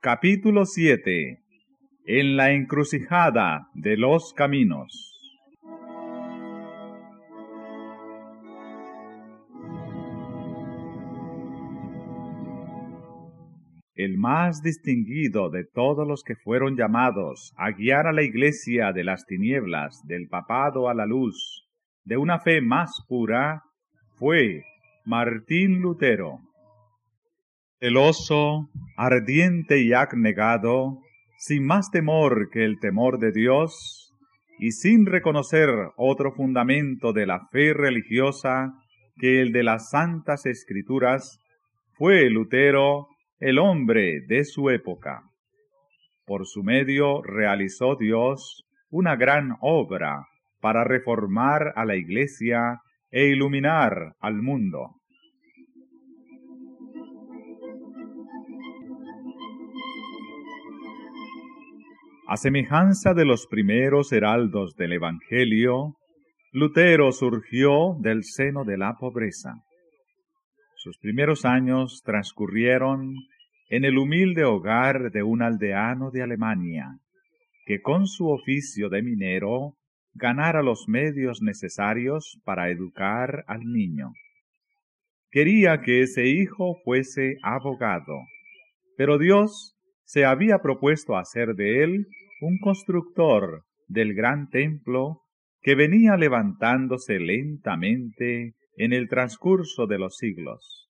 Capítulo 7 En la encrucijada de los caminos el más distinguido de todos los que fueron llamados a guiar a la iglesia de las tinieblas, del papado a la luz, de una fe más pura, fue Martín Lutero. Celoso, ardiente y abnegado, sin más temor que el temor de Dios, y sin reconocer otro fundamento de la fe religiosa que el de las santas escrituras, fue Lutero el hombre de su época. Por su medio realizó Dios una gran obra para reformar a la iglesia e iluminar al mundo. A semejanza de los primeros heraldos del Evangelio, Lutero surgió del seno de la pobreza. Sus primeros años transcurrieron en el humilde hogar de un aldeano de Alemania, que con su oficio de minero ganara los medios necesarios para educar al niño. Quería que ese hijo fuese abogado, pero Dios se había propuesto hacer de él un constructor del gran templo que venía levantándose lentamente en el transcurso de los siglos.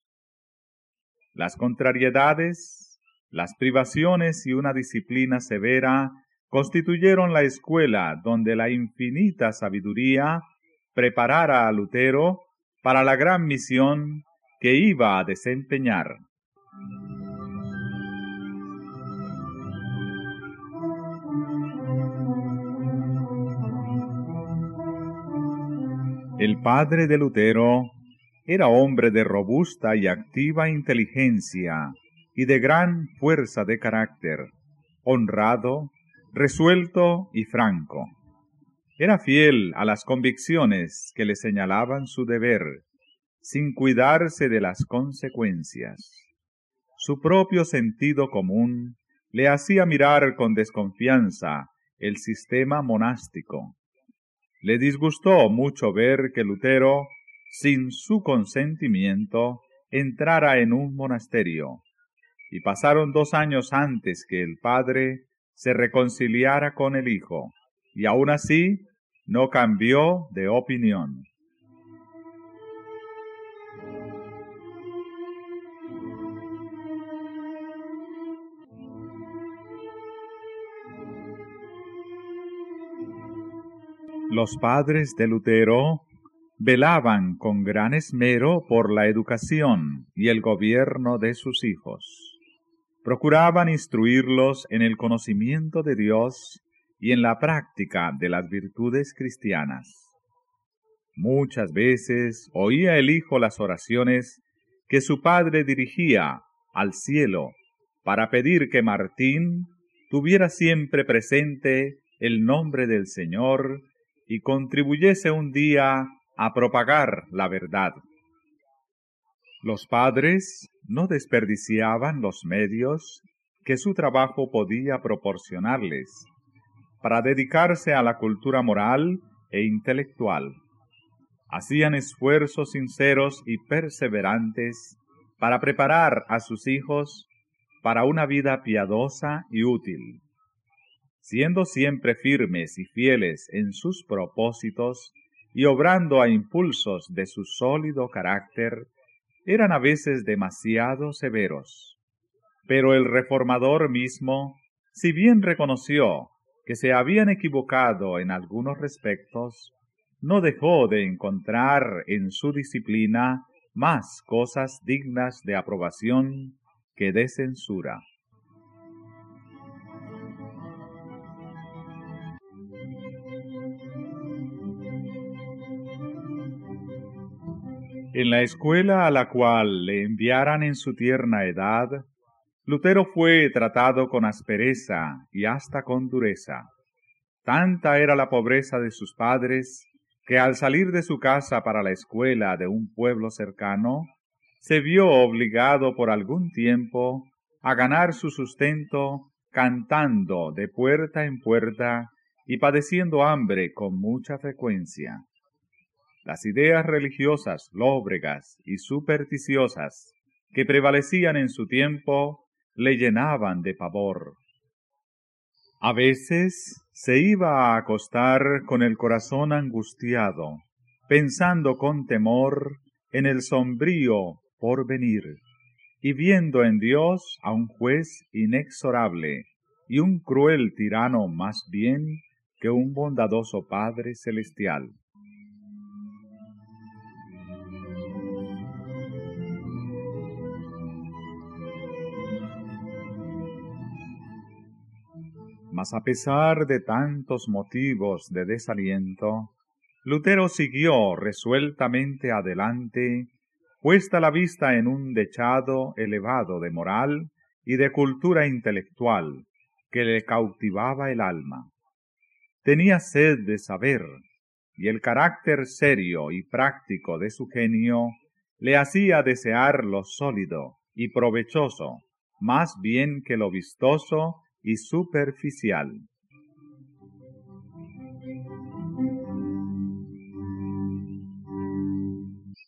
Las contrariedades, las privaciones y una disciplina severa constituyeron la escuela donde la infinita sabiduría preparara a Lutero para la gran misión que iba a desempeñar. El padre de Lutero era hombre de robusta y activa inteligencia y de gran fuerza de carácter, honrado, resuelto y franco. Era fiel a las convicciones que le señalaban su deber, sin cuidarse de las consecuencias. Su propio sentido común le hacía mirar con desconfianza el sistema monástico, le disgustó mucho ver que Lutero, sin su consentimiento, entrara en un monasterio, y pasaron dos años antes que el padre se reconciliara con el hijo, y aun así no cambió de opinión. Los padres de Lutero velaban con gran esmero por la educación y el gobierno de sus hijos. Procuraban instruirlos en el conocimiento de Dios y en la práctica de las virtudes cristianas. Muchas veces oía el hijo las oraciones que su padre dirigía al cielo para pedir que Martín tuviera siempre presente el nombre del Señor y contribuyese un día a propagar la verdad. Los padres no desperdiciaban los medios que su trabajo podía proporcionarles para dedicarse a la cultura moral e intelectual. Hacían esfuerzos sinceros y perseverantes para preparar a sus hijos para una vida piadosa y útil siendo siempre firmes y fieles en sus propósitos y obrando a impulsos de su sólido carácter, eran a veces demasiado severos. Pero el reformador mismo, si bien reconoció que se habían equivocado en algunos respectos, no dejó de encontrar en su disciplina más cosas dignas de aprobación que de censura. En la escuela a la cual le enviaran en su tierna edad, Lutero fue tratado con aspereza y hasta con dureza. Tanta era la pobreza de sus padres que al salir de su casa para la escuela de un pueblo cercano, se vio obligado por algún tiempo a ganar su sustento cantando de puerta en puerta y padeciendo hambre con mucha frecuencia. Las ideas religiosas lóbregas y supersticiosas que prevalecían en su tiempo le llenaban de pavor. A veces se iba a acostar con el corazón angustiado, pensando con temor en el sombrío venir, y viendo en Dios a un juez inexorable y un cruel tirano más bien que un bondadoso Padre celestial. Mas a pesar de tantos motivos de desaliento, Lutero siguió resueltamente adelante puesta la vista en un dechado elevado de moral y de cultura intelectual que le cautivaba el alma. Tenía sed de saber, y el carácter serio y práctico de su genio le hacía desear lo sólido y provechoso, más bien que lo vistoso y superficial.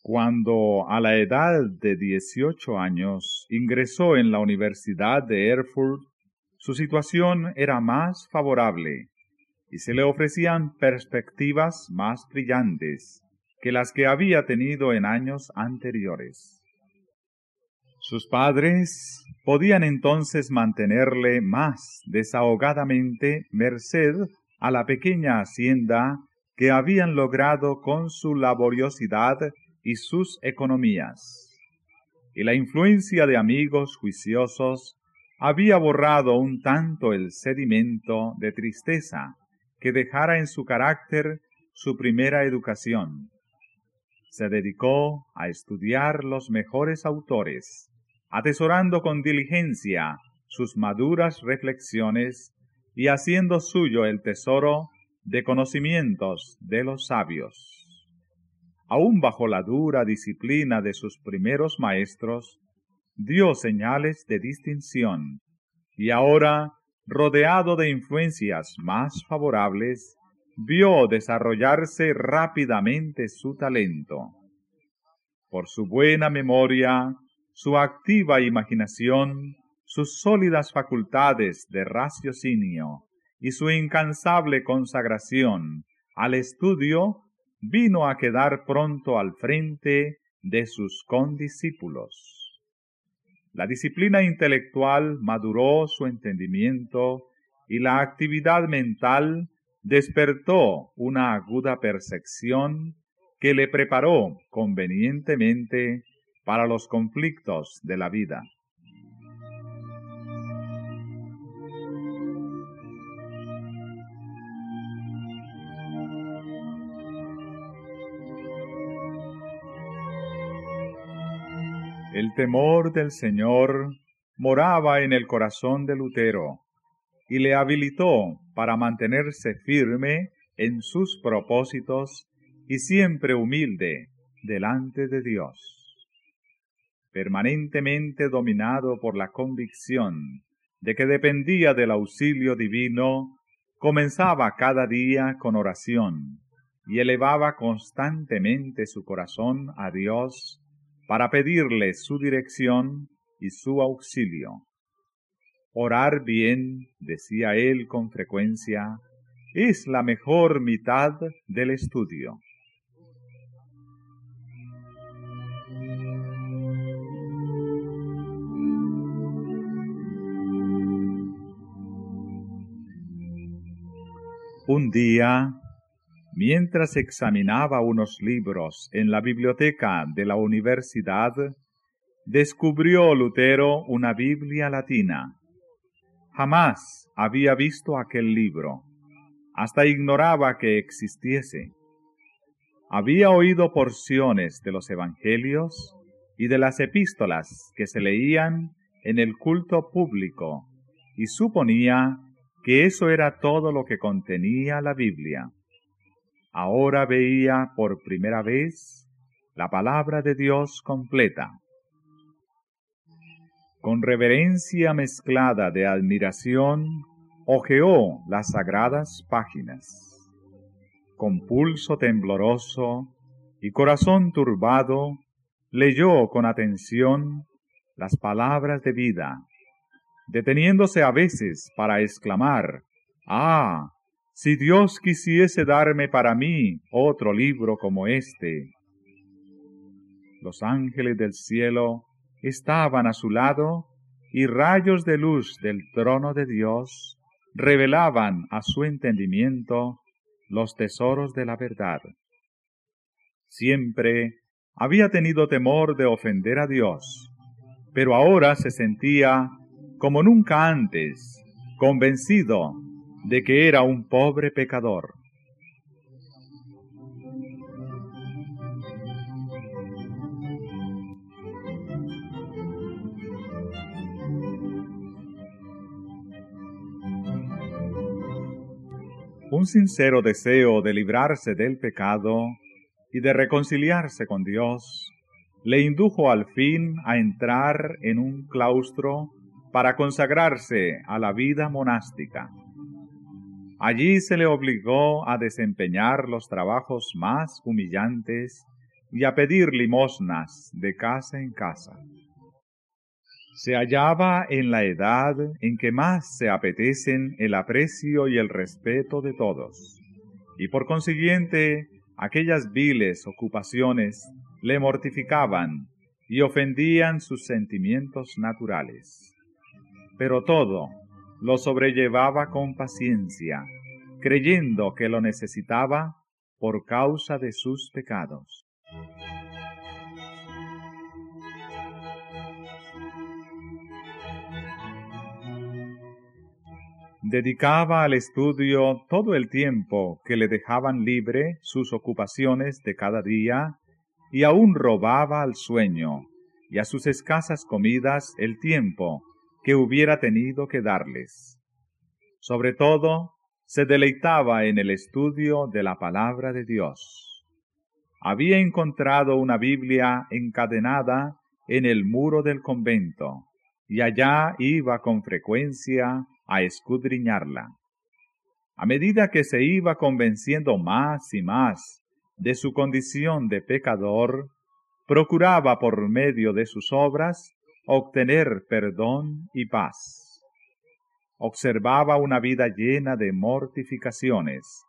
Cuando a la edad de 18 años ingresó en la Universidad de Erfurt, su situación era más favorable y se le ofrecían perspectivas más brillantes que las que había tenido en años anteriores. Sus padres podían entonces mantenerle más desahogadamente merced a la pequeña hacienda que habían logrado con su laboriosidad y sus economías. Y la influencia de amigos juiciosos había borrado un tanto el sedimento de tristeza que dejara en su carácter su primera educación. Se dedicó a estudiar los mejores autores, atesorando con diligencia sus maduras reflexiones y haciendo suyo el tesoro de conocimientos de los sabios aún bajo la dura disciplina de sus primeros maestros, dio señales de distinción, y ahora, rodeado de influencias más favorables, vio desarrollarse rápidamente su talento. Por su buena memoria, su activa imaginación, sus sólidas facultades de raciocinio y su incansable consagración al estudio vino a quedar pronto al frente de sus condiscípulos. La disciplina intelectual maduró su entendimiento y la actividad mental despertó una aguda percepción que le preparó convenientemente para los conflictos de la vida. El temor del Señor moraba en el corazón de Lutero y le habilitó para mantenerse firme en sus propósitos y siempre humilde delante de Dios. Permanentemente dominado por la convicción de que dependía del auxilio divino, comenzaba cada día con oración y elevaba constantemente su corazón a Dios para pedirle su dirección y su auxilio. Orar bien, decía él con frecuencia, es la mejor mitad del estudio. Un día Mientras examinaba unos libros en la biblioteca de la universidad, descubrió Lutero una Biblia latina. Jamás había visto aquel libro, hasta ignoraba que existiese. Había oído porciones de los Evangelios y de las epístolas que se leían en el culto público y suponía que eso era todo lo que contenía la Biblia ahora veía por primera vez la palabra de Dios completa. Con reverencia mezclada de admiración, ojeó las sagradas páginas. Con pulso tembloroso y corazón turbado, leyó con atención las palabras de vida, deteniéndose a veces para exclamar, Ah, si Dios quisiese darme para mí otro libro como este. Los ángeles del cielo estaban a su lado y rayos de luz del trono de Dios revelaban a su entendimiento los tesoros de la verdad. Siempre había tenido temor de ofender a Dios, pero ahora se sentía, como nunca antes, convencido de que era un pobre pecador. Un sincero deseo de librarse del pecado y de reconciliarse con Dios le indujo al fin a entrar en un claustro para consagrarse a la vida monástica. Allí se le obligó a desempeñar los trabajos más humillantes y a pedir limosnas de casa en casa. Se hallaba en la edad en que más se apetecen el aprecio y el respeto de todos, y por consiguiente aquellas viles ocupaciones le mortificaban y ofendían sus sentimientos naturales. Pero todo, lo sobrellevaba con paciencia, creyendo que lo necesitaba por causa de sus pecados. Dedicaba al estudio todo el tiempo que le dejaban libre sus ocupaciones de cada día y aún robaba al sueño y a sus escasas comidas el tiempo que hubiera tenido que darles. Sobre todo, se deleitaba en el estudio de la palabra de Dios. Había encontrado una Biblia encadenada en el muro del convento, y allá iba con frecuencia a escudriñarla. A medida que se iba convenciendo más y más de su condición de pecador, procuraba por medio de sus obras obtener perdón y paz. Observaba una vida llena de mortificaciones,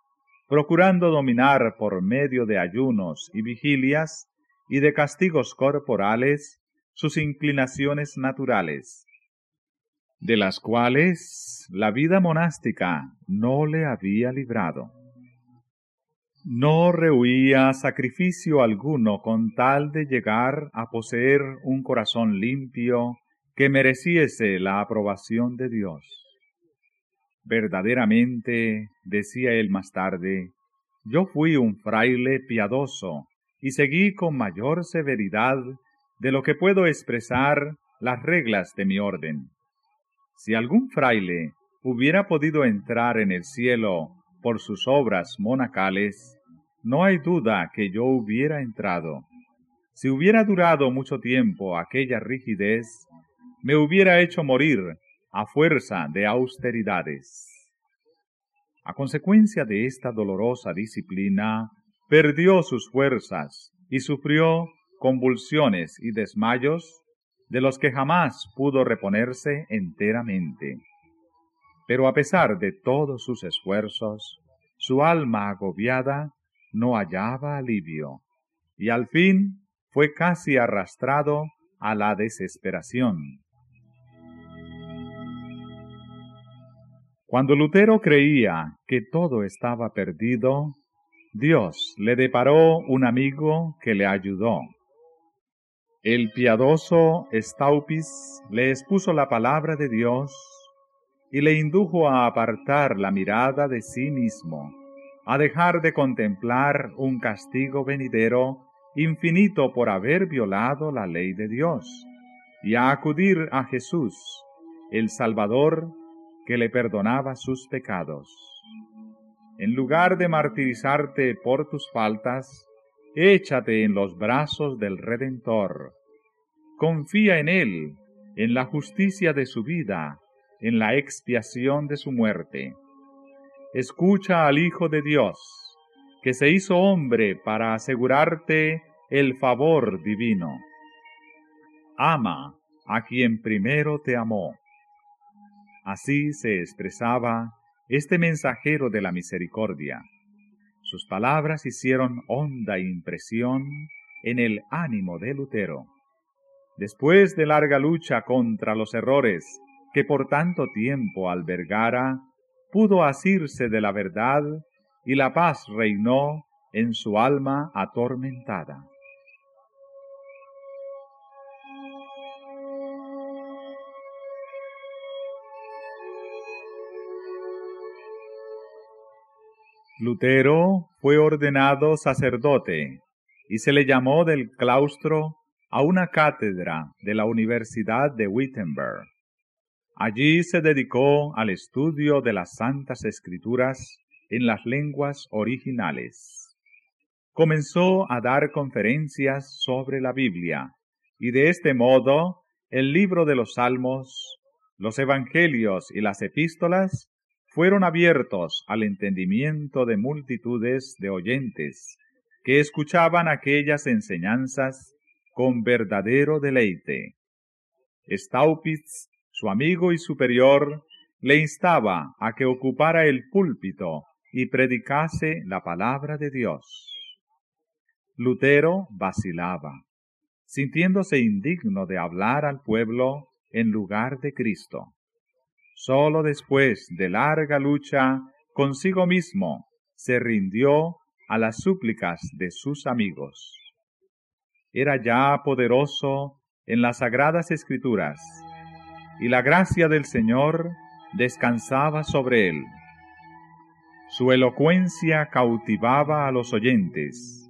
procurando dominar por medio de ayunos y vigilias y de castigos corporales sus inclinaciones naturales, de las cuales la vida monástica no le había librado. No rehuía sacrificio alguno con tal de llegar a poseer un corazón limpio que mereciese la aprobación de Dios. Verdaderamente, decía él más tarde, yo fui un fraile piadoso y seguí con mayor severidad de lo que puedo expresar las reglas de mi orden. Si algún fraile hubiera podido entrar en el cielo por sus obras monacales, no hay duda que yo hubiera entrado. Si hubiera durado mucho tiempo aquella rigidez, me hubiera hecho morir a fuerza de austeridades. A consecuencia de esta dolorosa disciplina, perdió sus fuerzas y sufrió convulsiones y desmayos de los que jamás pudo reponerse enteramente. Pero a pesar de todos sus esfuerzos, su alma agobiada no hallaba alivio, y al fin fue casi arrastrado a la desesperación. Cuando Lutero creía que todo estaba perdido, Dios le deparó un amigo que le ayudó. El piadoso Staupis le expuso la palabra de Dios y le indujo a apartar la mirada de sí mismo, a dejar de contemplar un castigo venidero infinito por haber violado la ley de Dios, y a acudir a Jesús, el Salvador, que le perdonaba sus pecados. en lugar de martirizarte por tus faltas, échate en los brazos del Redentor. Confía en Él, en la justicia de su vida, en la expiación de su muerte. Escucha al Hijo de Dios, que se hizo hombre para asegurarte el favor divino. Ama a quien primero te amó. Así se expresaba este mensajero de la misericordia. Sus palabras hicieron honda impresión en el ánimo de Lutero. Después de larga lucha contra los errores que por tanto tiempo albergara, pudo asirse de la verdad y la paz reinó en su alma atormentada. Lutero fue ordenado sacerdote y se le llamó del claustro a una cátedra de la Universidad de Wittenberg. Allí se dedicó al estudio de las Santas Escrituras en las lenguas originales. Comenzó a dar conferencias sobre la Biblia y de este modo el libro de los Salmos, los Evangelios y las epístolas fueron abiertos al entendimiento de multitudes de oyentes que escuchaban aquellas enseñanzas con verdadero deleite. Staupitz, su amigo y superior, le instaba a que ocupara el púlpito y predicase la palabra de Dios. Lutero vacilaba, sintiéndose indigno de hablar al pueblo en lugar de Cristo. Solo después de larga lucha consigo mismo se rindió a las súplicas de sus amigos. Era ya poderoso en las sagradas escrituras, y la gracia del Señor descansaba sobre él. Su elocuencia cautivaba a los oyentes,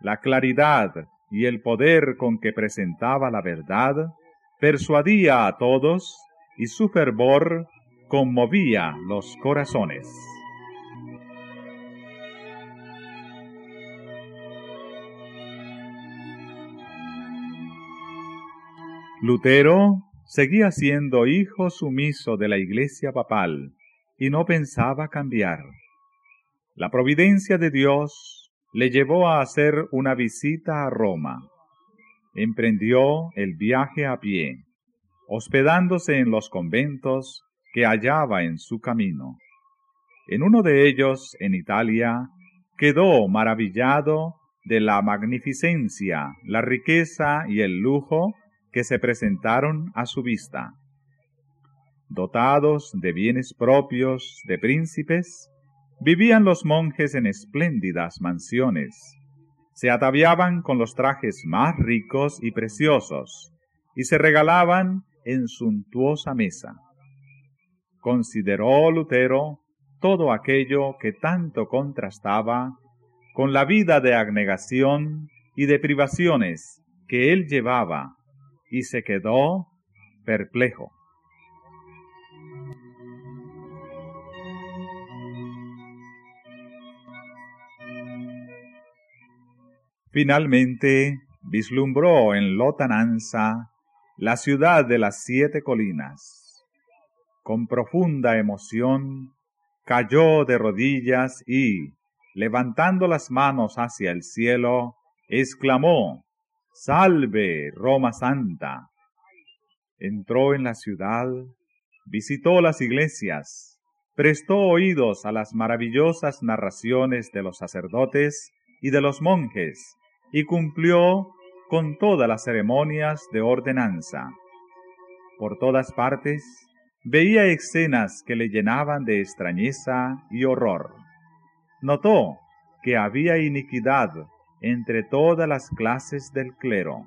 la claridad y el poder con que presentaba la verdad persuadía a todos y su fervor conmovía los corazones. Lutero seguía siendo hijo sumiso de la Iglesia papal y no pensaba cambiar. La providencia de Dios le llevó a hacer una visita a Roma. Emprendió el viaje a pie hospedándose en los conventos que hallaba en su camino. En uno de ellos, en Italia, quedó maravillado de la magnificencia, la riqueza y el lujo que se presentaron a su vista. Dotados de bienes propios de príncipes, vivían los monjes en espléndidas mansiones, se ataviaban con los trajes más ricos y preciosos, y se regalaban en suntuosa mesa. Consideró Lutero todo aquello que tanto contrastaba con la vida de abnegación y de privaciones que él llevaba y se quedó perplejo. Finalmente vislumbró en Lotananza la ciudad de las siete colinas. Con profunda emoción, cayó de rodillas y, levantando las manos hacia el cielo, exclamó, Salve, Roma Santa. Entró en la ciudad, visitó las iglesias, prestó oídos a las maravillosas narraciones de los sacerdotes y de los monjes, y cumplió con todas las ceremonias de ordenanza. Por todas partes veía escenas que le llenaban de extrañeza y horror. Notó que había iniquidad entre todas las clases del clero.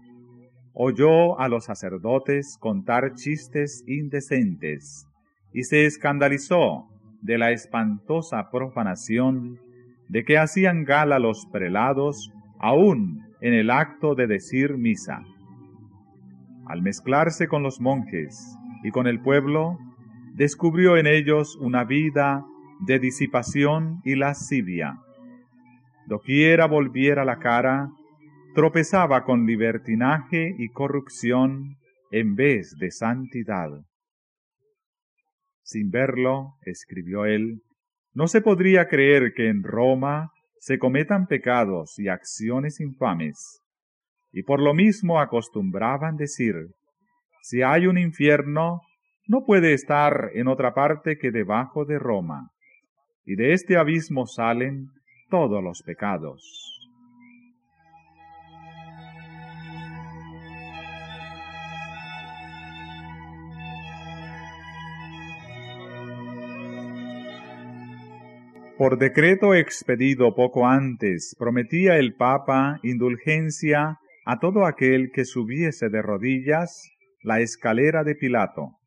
Oyó a los sacerdotes contar chistes indecentes y se escandalizó de la espantosa profanación de que hacían gala los prelados aún en el acto de decir misa. Al mezclarse con los monjes y con el pueblo, descubrió en ellos una vida de disipación y lascivia. Doquiera volviera la cara, tropezaba con libertinaje y corrupción en vez de santidad. Sin verlo, escribió él, no se podría creer que en Roma se cometan pecados y acciones infames. Y por lo mismo acostumbraban decir, si hay un infierno, no puede estar en otra parte que debajo de Roma. Y de este abismo salen todos los pecados. Por decreto expedido poco antes, prometía el Papa indulgencia a todo aquel que subiese de rodillas la escalera de Pilato,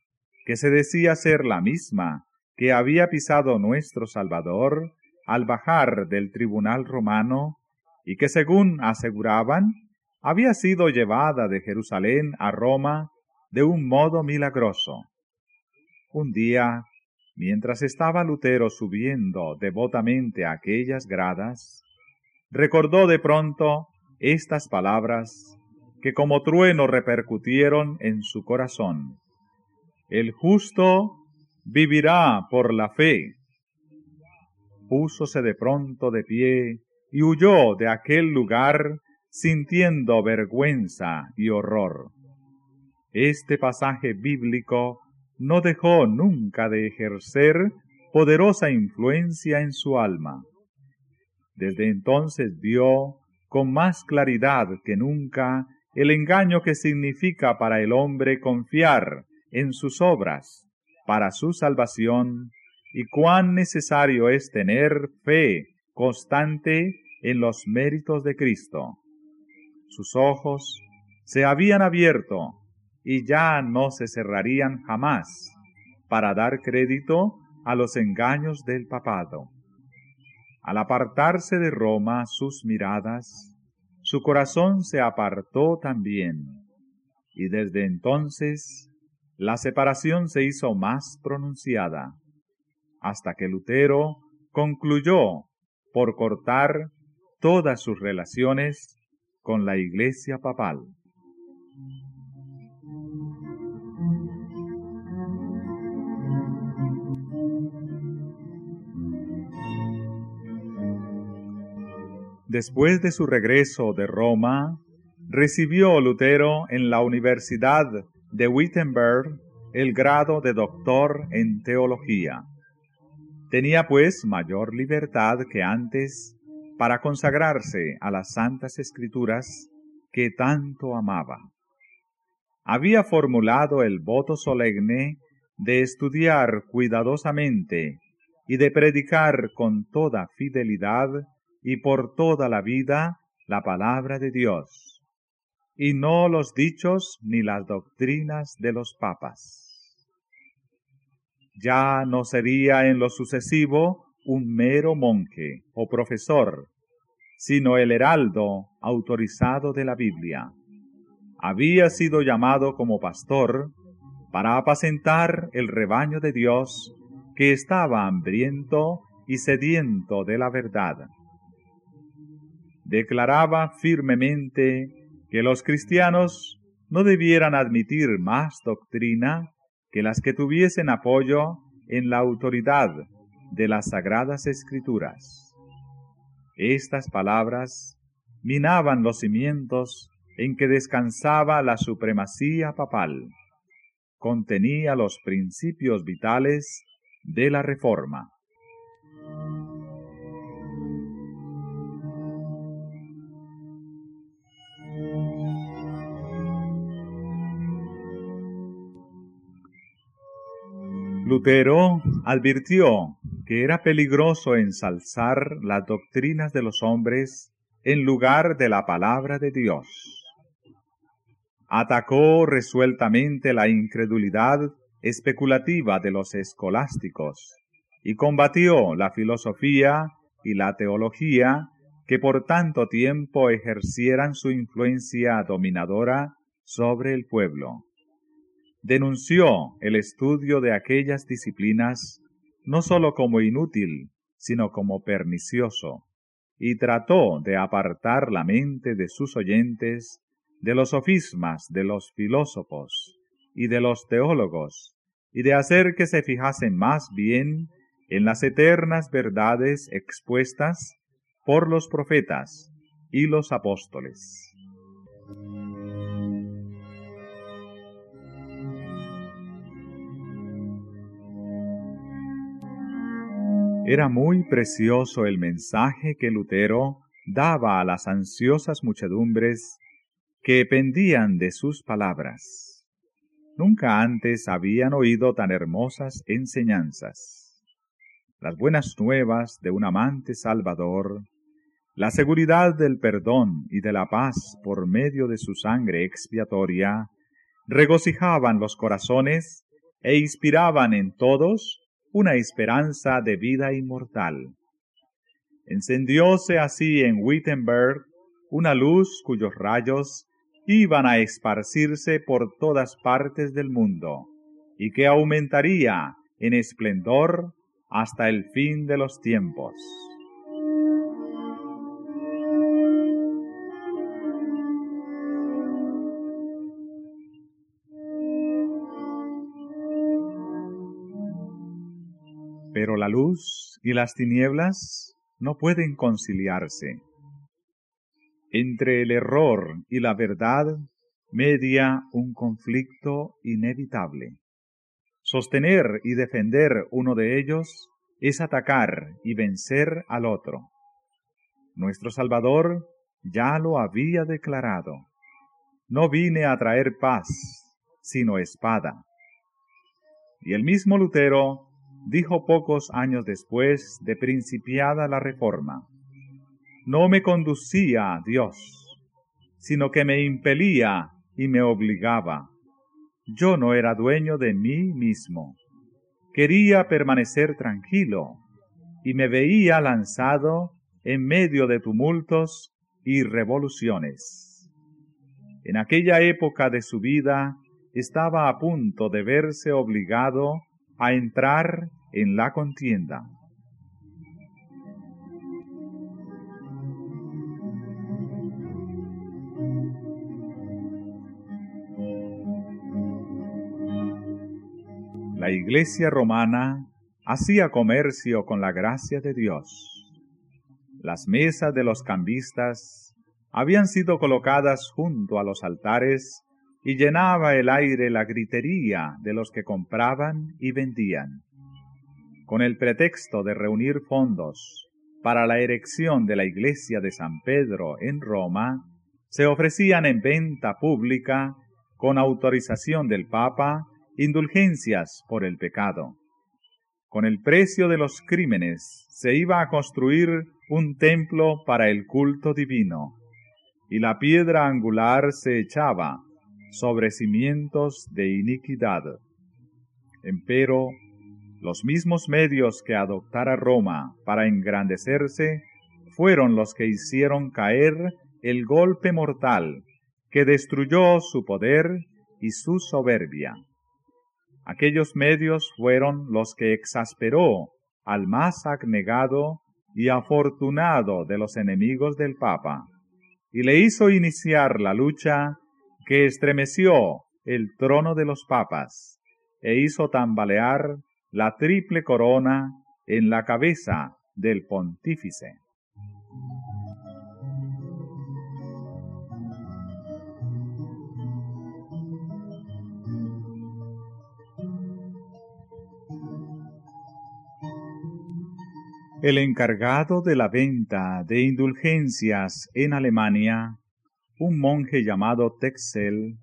que se decía ser la misma que había pisado nuestro Salvador al bajar del tribunal romano y que según aseguraban había sido llevada de Jerusalén a Roma de un modo milagroso. Un día Mientras estaba Lutero subiendo devotamente a aquellas gradas, recordó de pronto estas palabras que como trueno repercutieron en su corazón. El justo vivirá por la fe. Púsose de pronto de pie y huyó de aquel lugar sintiendo vergüenza y horror. Este pasaje bíblico no dejó nunca de ejercer poderosa influencia en su alma. Desde entonces vio con más claridad que nunca el engaño que significa para el hombre confiar en sus obras para su salvación y cuán necesario es tener fe constante en los méritos de Cristo. Sus ojos se habían abierto y ya no se cerrarían jamás para dar crédito a los engaños del papado. Al apartarse de Roma sus miradas, su corazón se apartó también, y desde entonces la separación se hizo más pronunciada, hasta que Lutero concluyó por cortar todas sus relaciones con la Iglesia papal. Después de su regreso de Roma, recibió Lutero en la Universidad de Wittenberg el grado de doctor en teología. Tenía pues mayor libertad que antes para consagrarse a las santas escrituras que tanto amaba. Había formulado el voto solemne de estudiar cuidadosamente y de predicar con toda fidelidad y por toda la vida la palabra de Dios, y no los dichos ni las doctrinas de los papas. Ya no sería en lo sucesivo un mero monje o profesor, sino el heraldo autorizado de la Biblia. Había sido llamado como pastor para apacentar el rebaño de Dios que estaba hambriento y sediento de la verdad declaraba firmemente que los cristianos no debieran admitir más doctrina que las que tuviesen apoyo en la autoridad de las sagradas escrituras. Estas palabras minaban los cimientos en que descansaba la supremacía papal. Contenía los principios vitales de la reforma. Lutero advirtió que era peligroso ensalzar las doctrinas de los hombres en lugar de la palabra de Dios. Atacó resueltamente la incredulidad especulativa de los escolásticos y combatió la filosofía y la teología que por tanto tiempo ejercieran su influencia dominadora sobre el pueblo denunció el estudio de aquellas disciplinas no sólo como inútil, sino como pernicioso, y trató de apartar la mente de sus oyentes de los sofismas de los filósofos y de los teólogos, y de hacer que se fijasen más bien en las eternas verdades expuestas por los profetas y los apóstoles. Era muy precioso el mensaje que Lutero daba a las ansiosas muchedumbres que pendían de sus palabras. Nunca antes habían oído tan hermosas enseñanzas. Las buenas nuevas de un amante salvador, la seguridad del perdón y de la paz por medio de su sangre expiatoria, regocijaban los corazones e inspiraban en todos una esperanza de vida inmortal. Encendióse así en Wittenberg una luz cuyos rayos iban a esparcirse por todas partes del mundo y que aumentaría en esplendor hasta el fin de los tiempos. Pero la luz y las tinieblas no pueden conciliarse. Entre el error y la verdad media un conflicto inevitable. Sostener y defender uno de ellos es atacar y vencer al otro. Nuestro Salvador ya lo había declarado. No vine a traer paz, sino espada. Y el mismo Lutero dijo pocos años después de principiada la reforma, no me conducía a Dios, sino que me impelía y me obligaba. Yo no era dueño de mí mismo. Quería permanecer tranquilo y me veía lanzado en medio de tumultos y revoluciones. En aquella época de su vida estaba a punto de verse obligado a entrar en la contienda. La iglesia romana hacía comercio con la gracia de Dios. Las mesas de los cambistas habían sido colocadas junto a los altares y llenaba el aire la gritería de los que compraban y vendían. Con el pretexto de reunir fondos para la erección de la iglesia de San Pedro en Roma, se ofrecían en venta pública, con autorización del Papa, indulgencias por el pecado. Con el precio de los crímenes se iba a construir un templo para el culto divino, y la piedra angular se echaba sobre cimientos de iniquidad. Empero, los mismos medios que adoptara Roma para engrandecerse fueron los que hicieron caer el golpe mortal que destruyó su poder y su soberbia. Aquellos medios fueron los que exasperó al más abnegado y afortunado de los enemigos del Papa, y le hizo iniciar la lucha que estremeció el trono de los papas e hizo tambalear la triple corona en la cabeza del pontífice. El encargado de la venta de indulgencias en Alemania un monje llamado Texel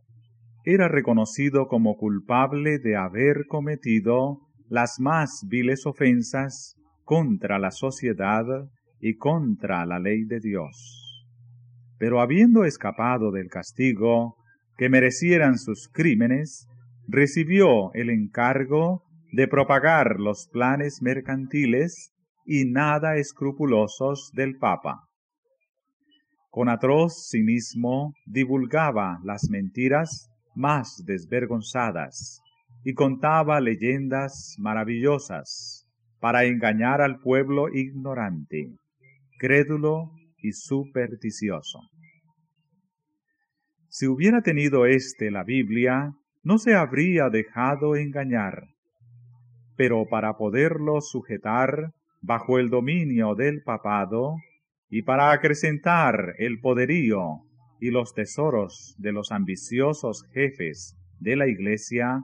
era reconocido como culpable de haber cometido las más viles ofensas contra la sociedad y contra la ley de Dios. Pero habiendo escapado del castigo que merecieran sus crímenes, recibió el encargo de propagar los planes mercantiles y nada escrupulosos del Papa con atroz cinismo divulgaba las mentiras más desvergonzadas y contaba leyendas maravillosas para engañar al pueblo ignorante, crédulo y supersticioso. Si hubiera tenido éste la Biblia, no se habría dejado engañar. Pero para poderlo sujetar bajo el dominio del papado y para acrecentar el poderío y los tesoros de los ambiciosos jefes de la iglesia,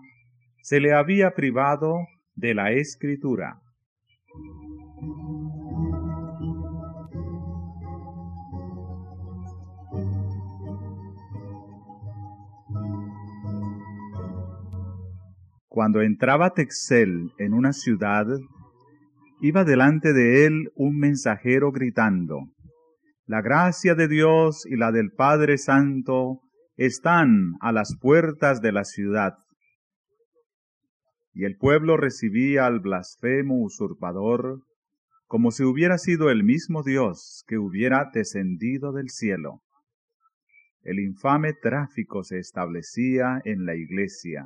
se le había privado de la escritura. Cuando entraba Texel en una ciudad, iba delante de él un mensajero gritando, La gracia de Dios y la del Padre Santo están a las puertas de la ciudad. Y el pueblo recibía al blasfemo usurpador como si hubiera sido el mismo Dios que hubiera descendido del cielo. El infame tráfico se establecía en la iglesia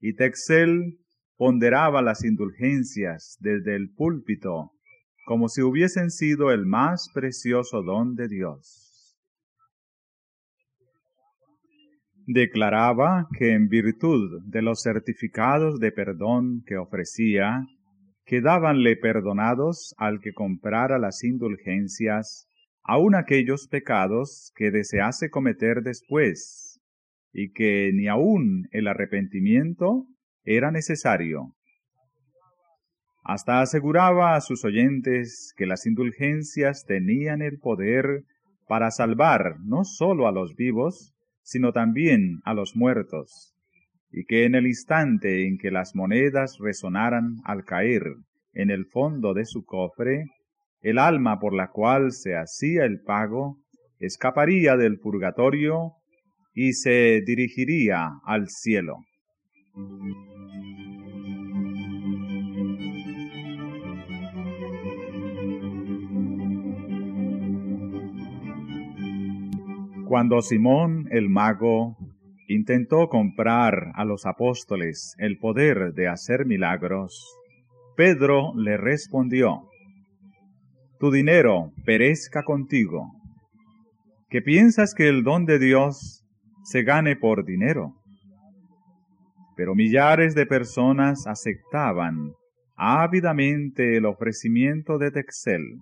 y Texel ponderaba las indulgencias desde el púlpito como si hubiesen sido el más precioso don de Dios. Declaraba que en virtud de los certificados de perdón que ofrecía, quedábanle perdonados al que comprara las indulgencias, aun aquellos pecados que desease cometer después, y que ni aun el arrepentimiento era necesario. Hasta aseguraba a sus oyentes que las indulgencias tenían el poder para salvar no sólo a los vivos, sino también a los muertos, y que en el instante en que las monedas resonaran al caer en el fondo de su cofre, el alma por la cual se hacía el pago escaparía del purgatorio y se dirigiría al cielo. Cuando Simón el mago intentó comprar a los apóstoles el poder de hacer milagros, Pedro le respondió, Tu dinero perezca contigo, que piensas que el don de Dios se gane por dinero. Pero millares de personas aceptaban ávidamente el ofrecimiento de Texel.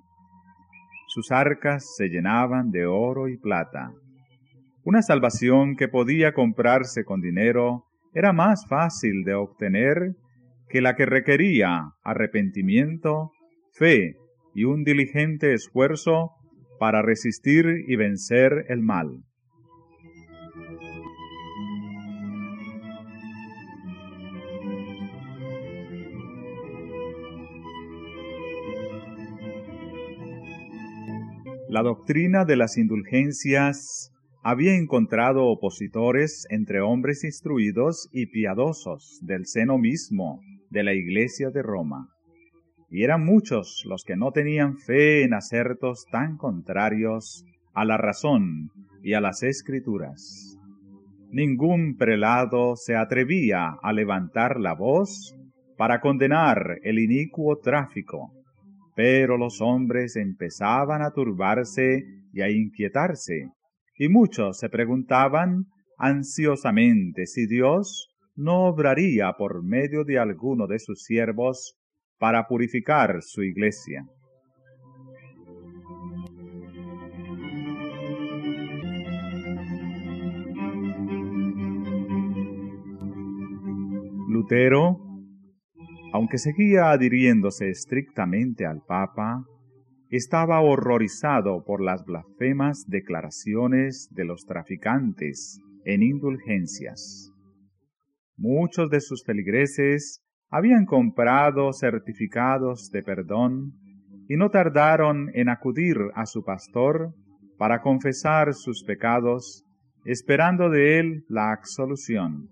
Sus arcas se llenaban de oro y plata. Una salvación que podía comprarse con dinero era más fácil de obtener que la que requería arrepentimiento, fe y un diligente esfuerzo para resistir y vencer el mal. La doctrina de las indulgencias había encontrado opositores entre hombres instruidos y piadosos del seno mismo de la Iglesia de Roma, y eran muchos los que no tenían fe en acertos tan contrarios a la razón y a las escrituras. Ningún prelado se atrevía a levantar la voz para condenar el inicuo tráfico pero los hombres empezaban a turbarse y a inquietarse, y muchos se preguntaban ansiosamente si Dios no obraría por medio de alguno de sus siervos para purificar su iglesia. Lutero aunque seguía adhiriéndose estrictamente al Papa, estaba horrorizado por las blasfemas declaraciones de los traficantes en indulgencias. Muchos de sus feligreses habían comprado certificados de perdón y no tardaron en acudir a su pastor para confesar sus pecados, esperando de él la absolución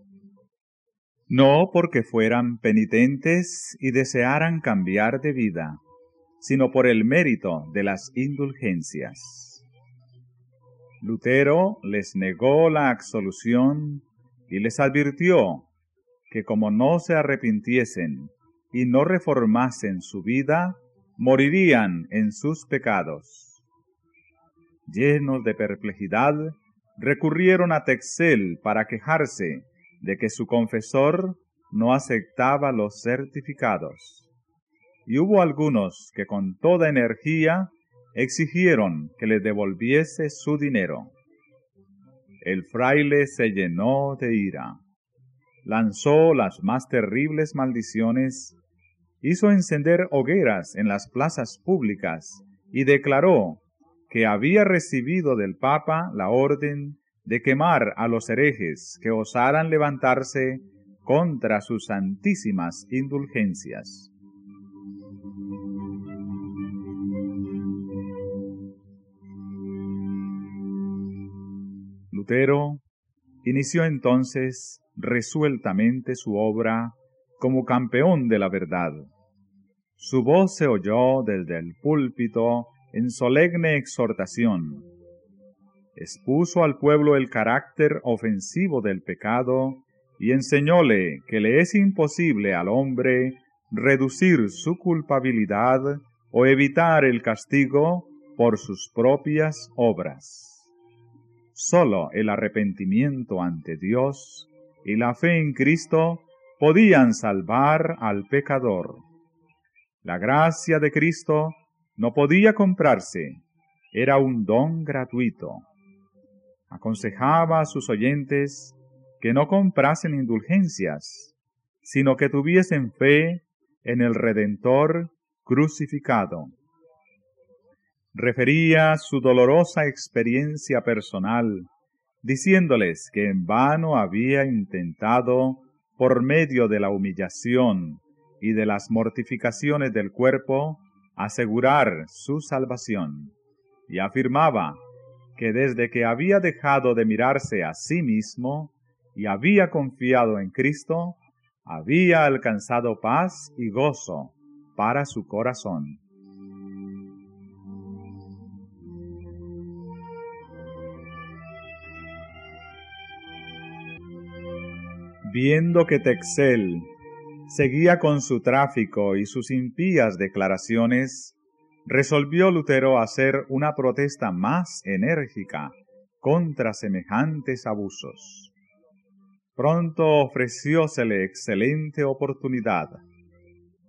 no porque fueran penitentes y desearan cambiar de vida, sino por el mérito de las indulgencias. Lutero les negó la absolución y les advirtió que como no se arrepintiesen y no reformasen su vida, morirían en sus pecados. Llenos de perplejidad, recurrieron a Texel para quejarse de que su confesor no aceptaba los certificados. Y hubo algunos que con toda energía exigieron que le devolviese su dinero. El fraile se llenó de ira, lanzó las más terribles maldiciones, hizo encender hogueras en las plazas públicas y declaró que había recibido del Papa la orden de quemar a los herejes que osaran levantarse contra sus santísimas indulgencias. Inició entonces resueltamente su obra como campeón de la verdad. Su voz se oyó desde el púlpito en solemne exhortación. Expuso al pueblo el carácter ofensivo del pecado y enseñóle que le es imposible al hombre reducir su culpabilidad o evitar el castigo por sus propias obras. Solo el arrepentimiento ante Dios y la fe en Cristo podían salvar al pecador. La gracia de Cristo no podía comprarse, era un don gratuito. Aconsejaba a sus oyentes que no comprasen indulgencias, sino que tuviesen fe en el Redentor crucificado refería su dolorosa experiencia personal, diciéndoles que en vano había intentado, por medio de la humillación y de las mortificaciones del cuerpo, asegurar su salvación, y afirmaba que desde que había dejado de mirarse a sí mismo y había confiado en Cristo, había alcanzado paz y gozo para su corazón. Viendo que Texel seguía con su tráfico y sus impías declaraciones, resolvió Lutero hacer una protesta más enérgica contra semejantes abusos. Pronto ofreciósele excelente oportunidad.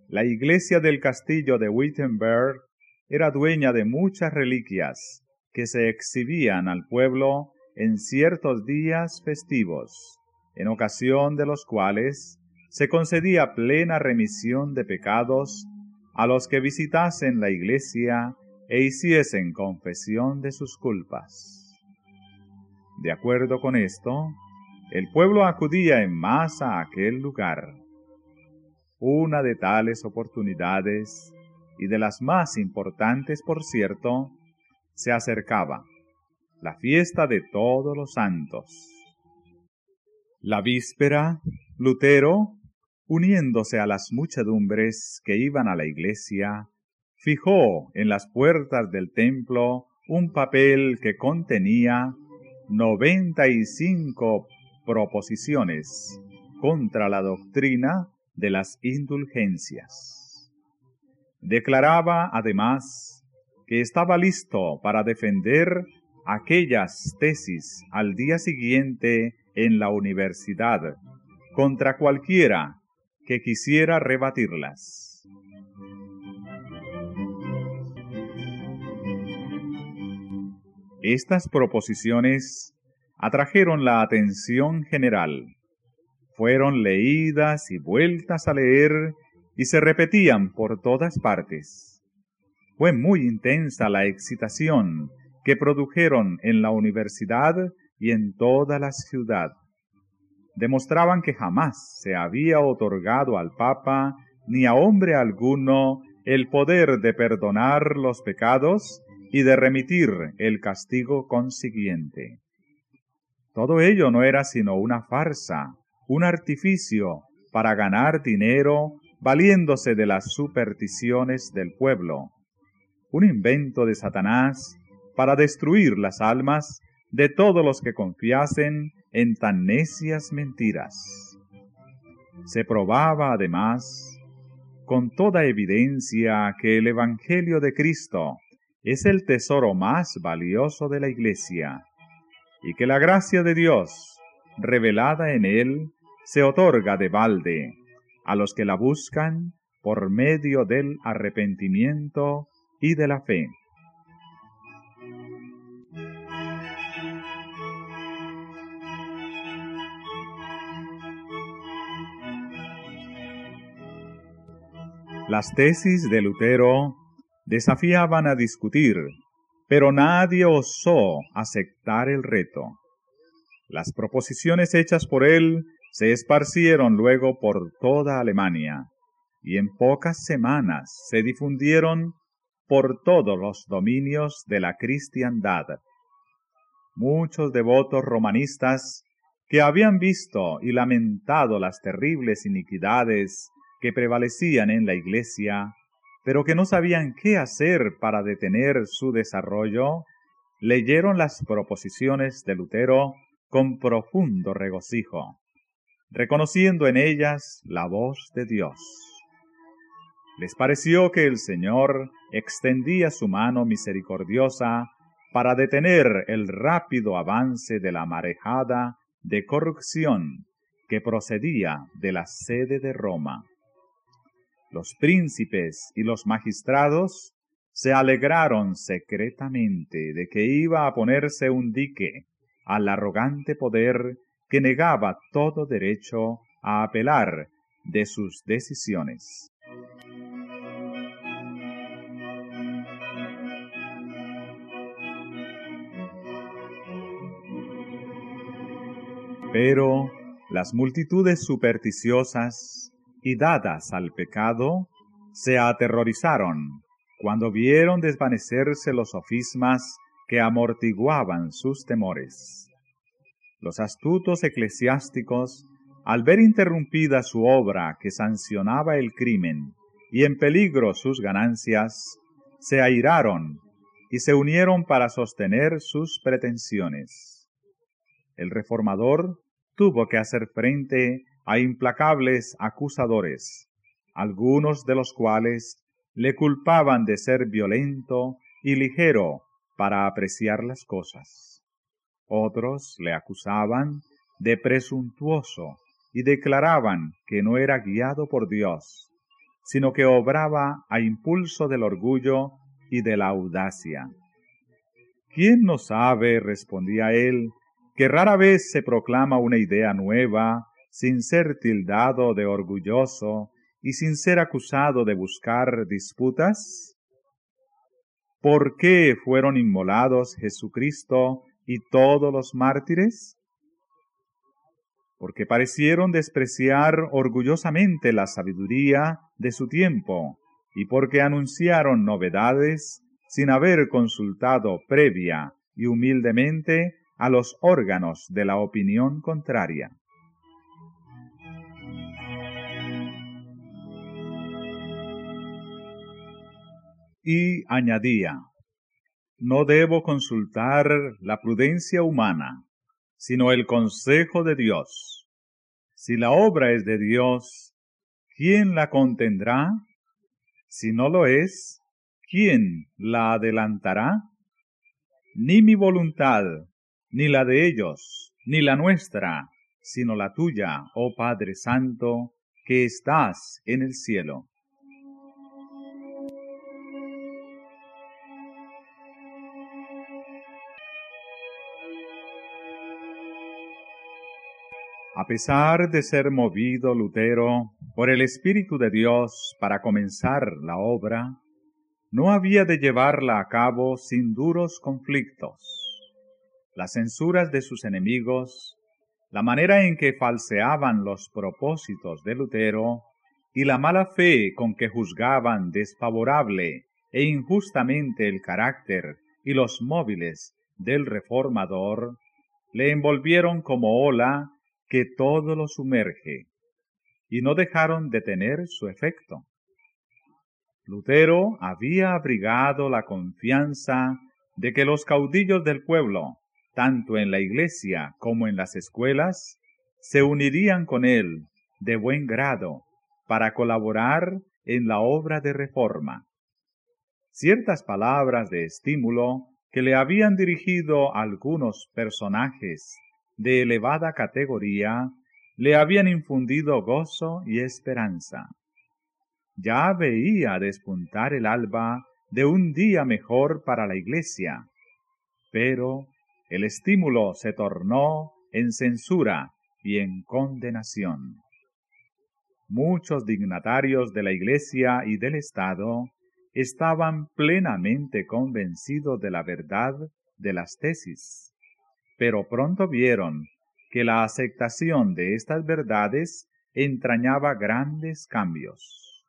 La iglesia del castillo de Wittenberg era dueña de muchas reliquias que se exhibían al pueblo en ciertos días festivos en ocasión de los cuales se concedía plena remisión de pecados a los que visitasen la iglesia e hiciesen confesión de sus culpas. De acuerdo con esto, el pueblo acudía en masa a aquel lugar. Una de tales oportunidades, y de las más importantes por cierto, se acercaba, la fiesta de todos los santos. La víspera, Lutero, uniéndose a las muchedumbres que iban a la iglesia, fijó en las puertas del templo un papel que contenía noventa y cinco proposiciones contra la doctrina de las indulgencias. Declaraba además que estaba listo para defender aquellas tesis al día siguiente en la universidad contra cualquiera que quisiera rebatirlas. Estas proposiciones atrajeron la atención general. Fueron leídas y vueltas a leer y se repetían por todas partes. Fue muy intensa la excitación que produjeron en la universidad y en toda la ciudad. Demostraban que jamás se había otorgado al Papa ni a hombre alguno el poder de perdonar los pecados y de remitir el castigo consiguiente. Todo ello no era sino una farsa, un artificio para ganar dinero valiéndose de las supersticiones del pueblo, un invento de Satanás para destruir las almas de todos los que confiasen en tan necias mentiras. Se probaba además con toda evidencia que el Evangelio de Cristo es el tesoro más valioso de la Iglesia, y que la gracia de Dios, revelada en él, se otorga de balde a los que la buscan por medio del arrepentimiento y de la fe. Las tesis de Lutero desafiaban a discutir, pero nadie osó aceptar el reto. Las proposiciones hechas por él se esparcieron luego por toda Alemania, y en pocas semanas se difundieron por todos los dominios de la cristiandad. Muchos devotos romanistas que habían visto y lamentado las terribles iniquidades que prevalecían en la iglesia, pero que no sabían qué hacer para detener su desarrollo, leyeron las proposiciones de Lutero con profundo regocijo, reconociendo en ellas la voz de Dios. Les pareció que el Señor extendía su mano misericordiosa para detener el rápido avance de la marejada de corrupción que procedía de la sede de Roma los príncipes y los magistrados se alegraron secretamente de que iba a ponerse un dique al arrogante poder que negaba todo derecho a apelar de sus decisiones. Pero las multitudes supersticiosas y dadas al pecado, se aterrorizaron cuando vieron desvanecerse los sofismas que amortiguaban sus temores. Los astutos eclesiásticos, al ver interrumpida su obra que sancionaba el crimen y en peligro sus ganancias, se airaron y se unieron para sostener sus pretensiones. El reformador tuvo que hacer frente a implacables acusadores, algunos de los cuales le culpaban de ser violento y ligero para apreciar las cosas. Otros le acusaban de presuntuoso y declaraban que no era guiado por Dios, sino que obraba a impulso del orgullo y de la audacia. ¿Quién no sabe, respondía él, que rara vez se proclama una idea nueva sin ser tildado de orgulloso y sin ser acusado de buscar disputas? ¿Por qué fueron inmolados Jesucristo y todos los mártires? Porque parecieron despreciar orgullosamente la sabiduría de su tiempo y porque anunciaron novedades sin haber consultado previa y humildemente a los órganos de la opinión contraria. Y añadía, no debo consultar la prudencia humana, sino el consejo de Dios. Si la obra es de Dios, ¿quién la contendrá? Si no lo es, ¿quién la adelantará? Ni mi voluntad, ni la de ellos, ni la nuestra, sino la tuya, oh Padre Santo, que estás en el cielo. A pesar de ser movido Lutero por el Espíritu de Dios para comenzar la obra, no había de llevarla a cabo sin duros conflictos. Las censuras de sus enemigos, la manera en que falseaban los propósitos de Lutero y la mala fe con que juzgaban desfavorable e injustamente el carácter y los móviles del reformador, le envolvieron como ola que todo lo sumerge, y no dejaron de tener su efecto. Lutero había abrigado la confianza de que los caudillos del pueblo, tanto en la iglesia como en las escuelas, se unirían con él de buen grado para colaborar en la obra de reforma. Ciertas palabras de estímulo que le habían dirigido algunos personajes de elevada categoría le habían infundido gozo y esperanza. Ya veía despuntar el alba de un día mejor para la iglesia, pero el estímulo se tornó en censura y en condenación. Muchos dignatarios de la iglesia y del Estado estaban plenamente convencidos de la verdad de las tesis, pero pronto vieron que la aceptación de estas verdades entrañaba grandes cambios.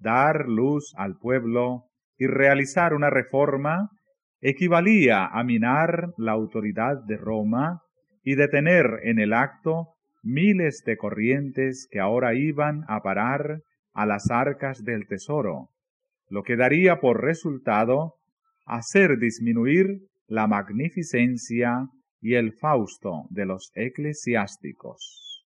Dar luz al pueblo y realizar una reforma equivalía a minar la autoridad de Roma y detener en el acto miles de corrientes que ahora iban a parar a las arcas del tesoro, lo que daría por resultado hacer disminuir la magnificencia y el Fausto de los eclesiásticos.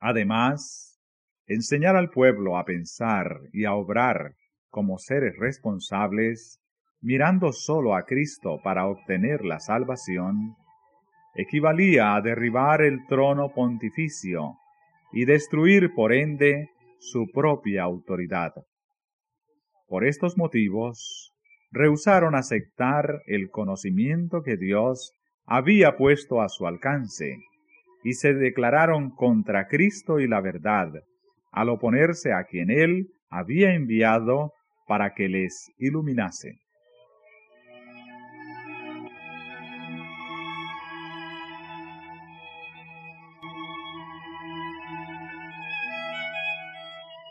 Además, enseñar al pueblo a pensar y a obrar como seres responsables, mirando solo a Cristo para obtener la salvación, equivalía a derribar el trono pontificio y destruir por ende su propia autoridad. Por estos motivos, rehusaron aceptar el conocimiento que Dios había puesto a su alcance, y se declararon contra Cristo y la verdad, al oponerse a quien él había enviado para que les iluminase.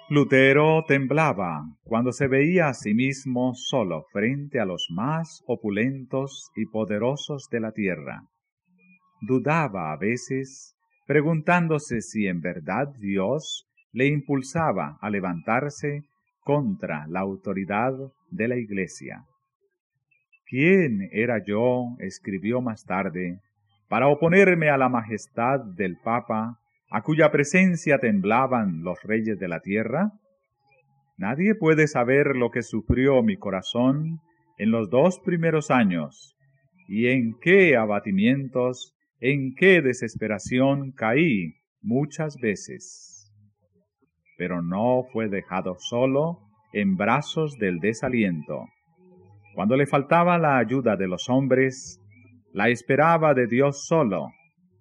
Lutero temblaba cuando se veía a sí mismo solo frente a los más opulentos y poderosos de la tierra. Dudaba a veces, preguntándose si en verdad Dios le impulsaba a levantarse contra la autoridad de la Iglesia. ¿Quién era yo, escribió más tarde, para oponerme a la majestad del Papa a cuya presencia temblaban los reyes de la tierra? Nadie puede saber lo que sufrió mi corazón en los dos primeros años, y en qué abatimientos, en qué desesperación caí muchas veces. Pero no fue dejado solo en brazos del desaliento. Cuando le faltaba la ayuda de los hombres, la esperaba de Dios solo,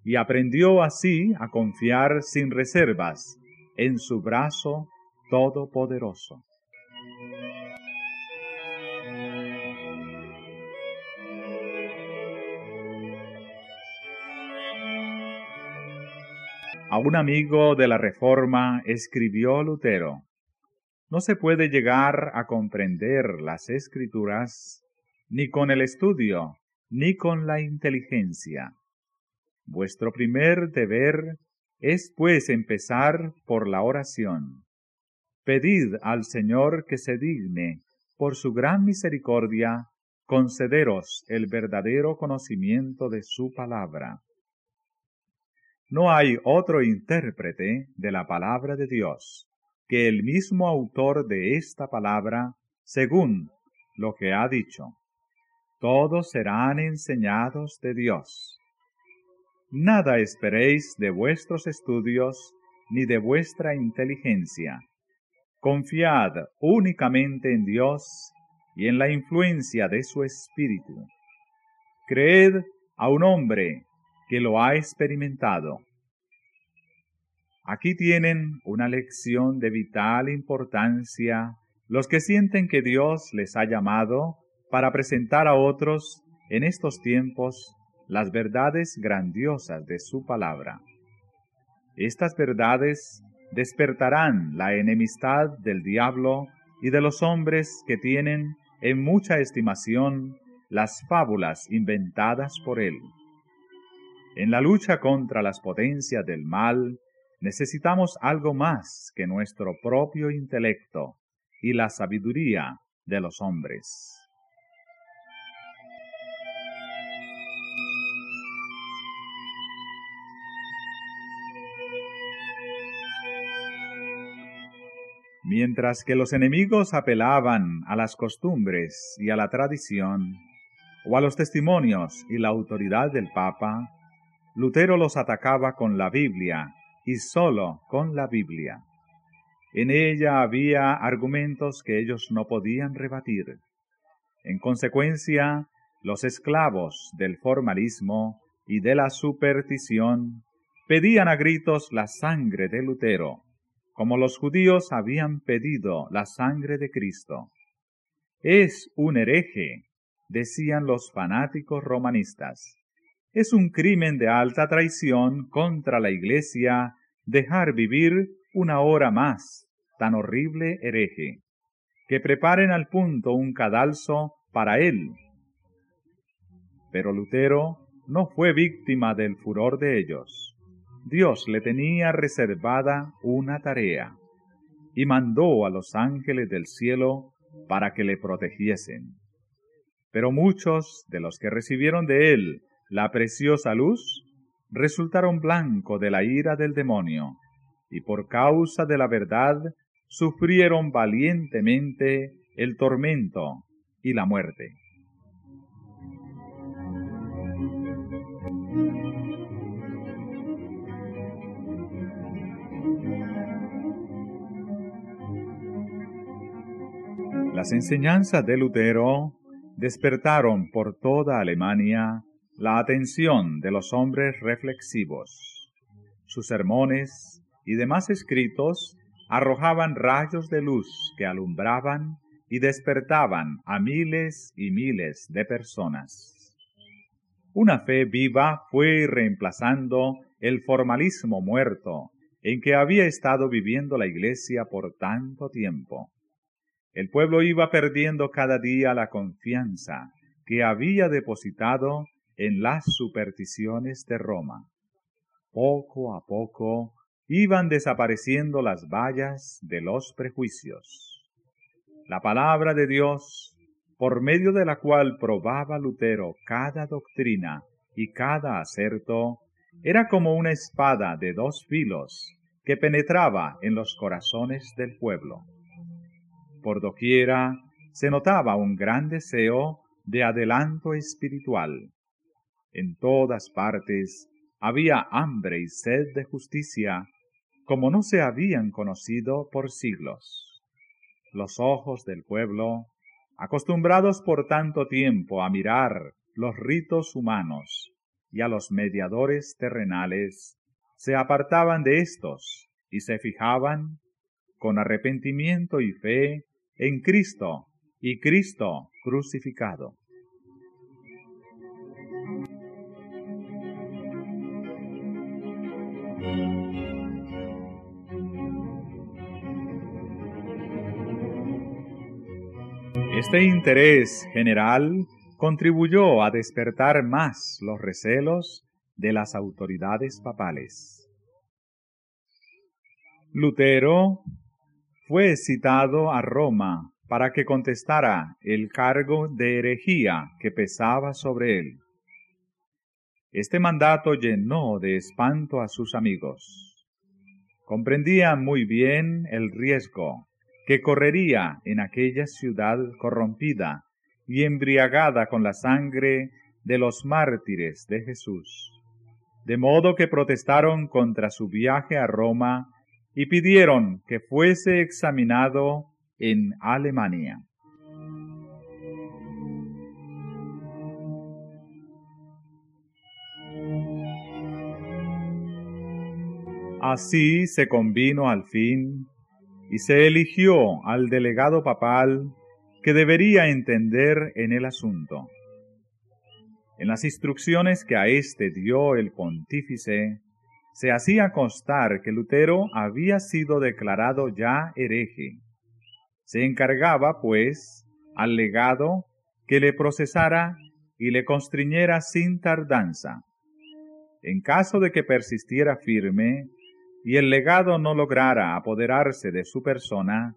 y aprendió así a confiar sin reservas en su brazo todopoderoso. A un amigo de la Reforma escribió Lutero, no se puede llegar a comprender las escrituras ni con el estudio, ni con la inteligencia Vuestro primer deber es pues empezar por la oración. Pedid al Señor que se digne, por su gran misericordia, concederos el verdadero conocimiento de su palabra. No hay otro intérprete de la palabra de Dios que el mismo autor de esta palabra, según lo que ha dicho. Todos serán enseñados de Dios. Nada esperéis de vuestros estudios ni de vuestra inteligencia. Confiad únicamente en Dios y en la influencia de su Espíritu. Creed a un hombre que lo ha experimentado. Aquí tienen una lección de vital importancia los que sienten que Dios les ha llamado para presentar a otros en estos tiempos las verdades grandiosas de su palabra. Estas verdades despertarán la enemistad del diablo y de los hombres que tienen en mucha estimación las fábulas inventadas por él. En la lucha contra las potencias del mal, necesitamos algo más que nuestro propio intelecto y la sabiduría de los hombres. Mientras que los enemigos apelaban a las costumbres y a la tradición, o a los testimonios y la autoridad del Papa, Lutero los atacaba con la Biblia y sólo con la Biblia. En ella había argumentos que ellos no podían rebatir. En consecuencia, los esclavos del formalismo y de la superstición pedían a gritos la sangre de Lutero, como los judíos habían pedido la sangre de Cristo. Es un hereje, decían los fanáticos romanistas. Es un crimen de alta traición contra la Iglesia dejar vivir una hora más tan horrible hereje. Que preparen al punto un cadalso para él. Pero Lutero no fue víctima del furor de ellos. Dios le tenía reservada una tarea y mandó a los ángeles del cielo para que le protegiesen. Pero muchos de los que recibieron de él la preciosa luz resultaron blanco de la ira del demonio, y por causa de la verdad sufrieron valientemente el tormento y la muerte. Las enseñanzas de Lutero despertaron por toda Alemania la atención de los hombres reflexivos. Sus sermones y demás escritos arrojaban rayos de luz que alumbraban y despertaban a miles y miles de personas. Una fe viva fue reemplazando el formalismo muerto en que había estado viviendo la Iglesia por tanto tiempo. El pueblo iba perdiendo cada día la confianza que había depositado en las supersticiones de Roma. Poco a poco iban desapareciendo las vallas de los prejuicios. La palabra de Dios, por medio de la cual probaba Lutero cada doctrina y cada acerto, era como una espada de dos filos que penetraba en los corazones del pueblo. Por doquiera se notaba un gran deseo de adelanto espiritual. En todas partes había hambre y sed de justicia, como no se habían conocido por siglos. Los ojos del pueblo, acostumbrados por tanto tiempo a mirar los ritos humanos y a los mediadores terrenales, se apartaban de éstos y se fijaban, con arrepentimiento y fe, en Cristo y Cristo crucificado. Este interés general contribuyó a despertar más los recelos de las autoridades papales. Lutero fue citado a Roma para que contestara el cargo de herejía que pesaba sobre él. Este mandato llenó de espanto a sus amigos. Comprendían muy bien el riesgo que correría en aquella ciudad corrompida y embriagada con la sangre de los mártires de Jesús. De modo que protestaron contra su viaje a Roma y pidieron que fuese examinado en Alemania. Así se convino al fin y se eligió al delegado papal que debería entender en el asunto. En las instrucciones que a éste dio el pontífice, se hacía constar que Lutero había sido declarado ya hereje. Se encargaba, pues, al legado que le procesara y le constriñera sin tardanza. En caso de que persistiera firme y el legado no lograra apoderarse de su persona,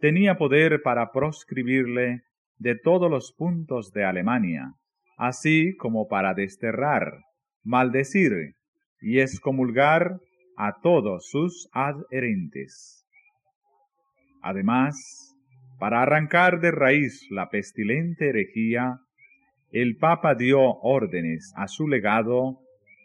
tenía poder para proscribirle de todos los puntos de Alemania, así como para desterrar, maldecir y excomulgar a todos sus adherentes. Además, para arrancar de raíz la pestilente herejía, el Papa dio órdenes a su legado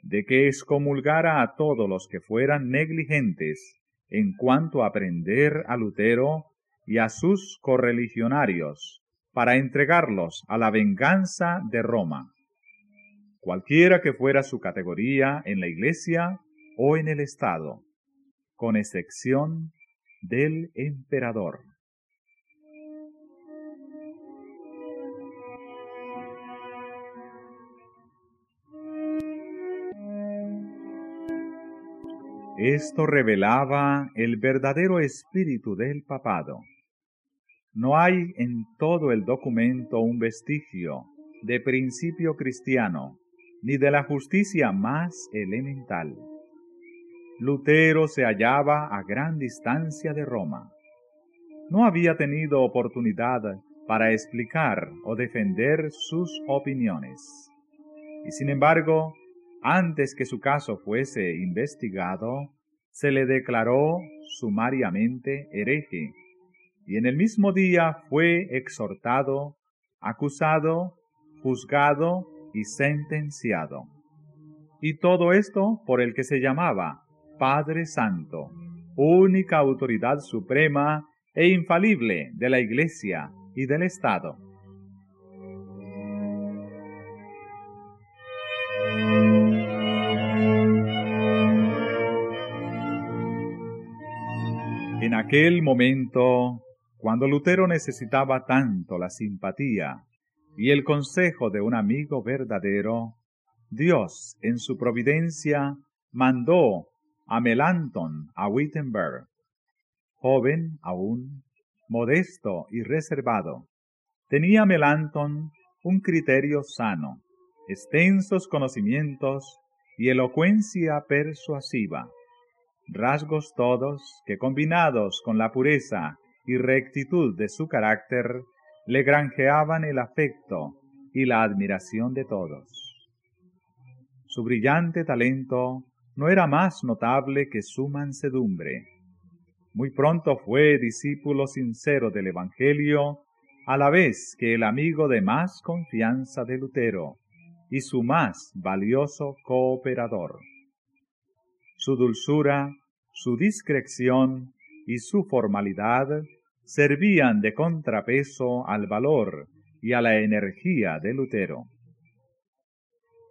de que excomulgara a todos los que fueran negligentes en cuanto a prender a Lutero y a sus correligionarios, para entregarlos a la venganza de Roma, cualquiera que fuera su categoría en la Iglesia o en el Estado, con excepción del emperador. Esto revelaba el verdadero espíritu del papado. No hay en todo el documento un vestigio de principio cristiano, ni de la justicia más elemental. Lutero se hallaba a gran distancia de Roma. No había tenido oportunidad para explicar o defender sus opiniones. Y sin embargo, antes que su caso fuese investigado, se le declaró sumariamente hereje, y en el mismo día fue exhortado, acusado, juzgado y sentenciado. Y todo esto por el que se llamaba Padre Santo, única autoridad suprema e infalible de la Iglesia y del Estado. En aquel momento, cuando Lutero necesitaba tanto la simpatía y el consejo de un amigo verdadero, Dios, en su providencia, mandó a Melanton a Wittenberg, joven aún, modesto y reservado. Tenía Melanton un criterio sano, extensos conocimientos y elocuencia persuasiva rasgos todos que combinados con la pureza y rectitud de su carácter, le granjeaban el afecto y la admiración de todos. Su brillante talento no era más notable que su mansedumbre. Muy pronto fue discípulo sincero del Evangelio, a la vez que el amigo de más confianza de Lutero y su más valioso cooperador. Su dulzura, su discreción y su formalidad servían de contrapeso al valor y a la energía de Lutero.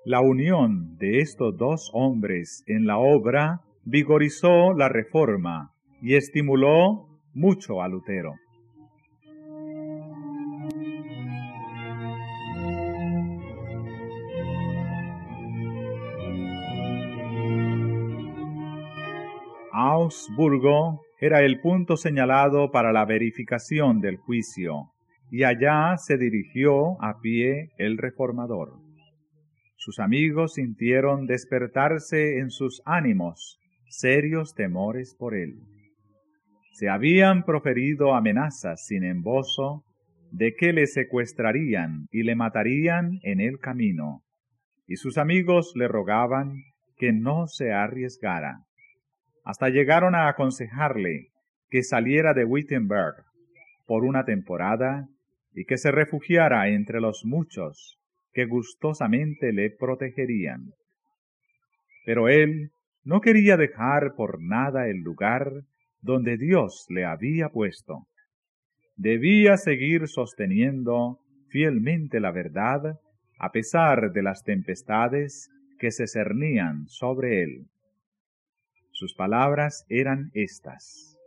La unión de estos dos hombres en la obra vigorizó la reforma y estimuló mucho a Lutero. Augsburgo era el punto señalado para la verificación del juicio, y allá se dirigió a pie el reformador. Sus amigos sintieron despertarse en sus ánimos serios temores por él. Se habían proferido amenazas sin embozo de que le secuestrarían y le matarían en el camino, y sus amigos le rogaban que no se arriesgara hasta llegaron a aconsejarle que saliera de Wittenberg por una temporada y que se refugiara entre los muchos que gustosamente le protegerían. Pero él no quería dejar por nada el lugar donde Dios le había puesto. Debía seguir sosteniendo fielmente la verdad a pesar de las tempestades que se cernían sobre él. Sus palabras eran estas.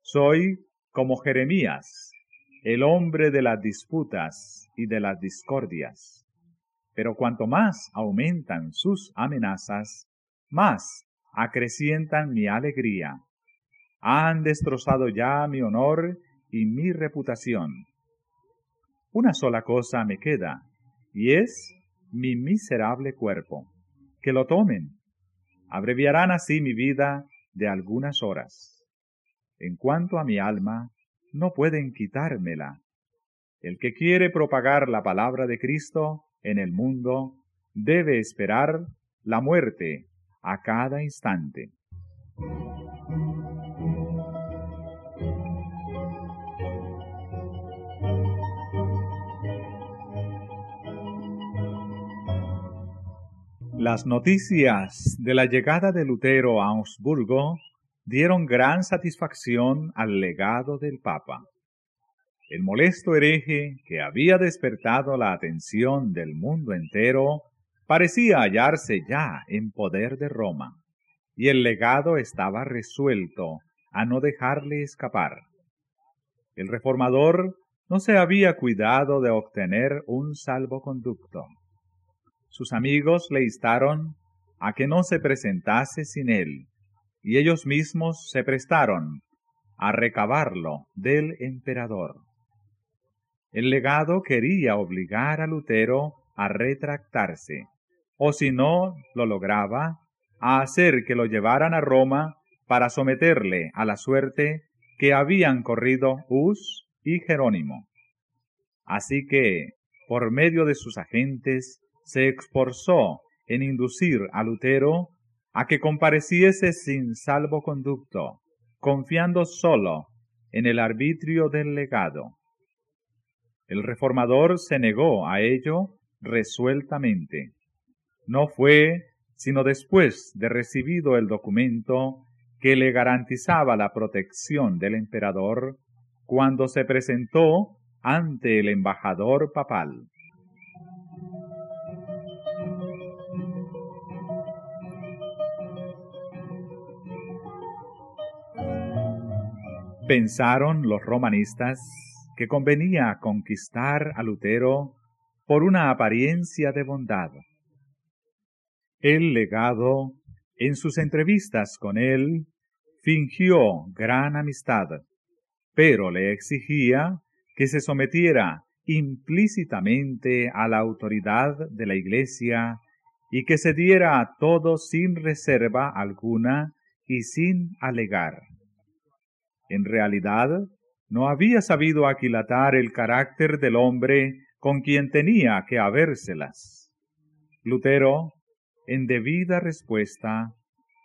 Soy como Jeremías, el hombre de las disputas y de las discordias. Pero cuanto más aumentan sus amenazas, más acrecientan mi alegría. Han destrozado ya mi honor y mi reputación. Una sola cosa me queda, y es mi miserable cuerpo. Que lo tomen, abreviarán así mi vida de algunas horas. En cuanto a mi alma, no pueden quitármela. El que quiere propagar la palabra de Cristo en el mundo debe esperar la muerte a cada instante. Las noticias de la llegada de Lutero a Augsburgo dieron gran satisfacción al legado del Papa. El molesto hereje que había despertado la atención del mundo entero parecía hallarse ya en poder de Roma, y el legado estaba resuelto a no dejarle escapar. El reformador no se había cuidado de obtener un salvoconducto sus amigos le instaron a que no se presentase sin él, y ellos mismos se prestaron a recabarlo del emperador. El legado quería obligar a Lutero a retractarse, o si no lo lograba, a hacer que lo llevaran a Roma para someterle a la suerte que habían corrido Hus y Jerónimo. Así que, por medio de sus agentes, se esforzó en inducir a Lutero a que compareciese sin salvoconducto, confiando solo en el arbitrio del legado. El reformador se negó a ello resueltamente. No fue sino después de recibido el documento que le garantizaba la protección del emperador, cuando se presentó ante el embajador papal. Pensaron los romanistas que convenía conquistar a Lutero por una apariencia de bondad. El legado, en sus entrevistas con él, fingió gran amistad, pero le exigía que se sometiera implícitamente a la autoridad de la Iglesia y que se diera a todo sin reserva alguna y sin alegar. En realidad, no había sabido aquilatar el carácter del hombre con quien tenía que habérselas. Lutero, en debida respuesta,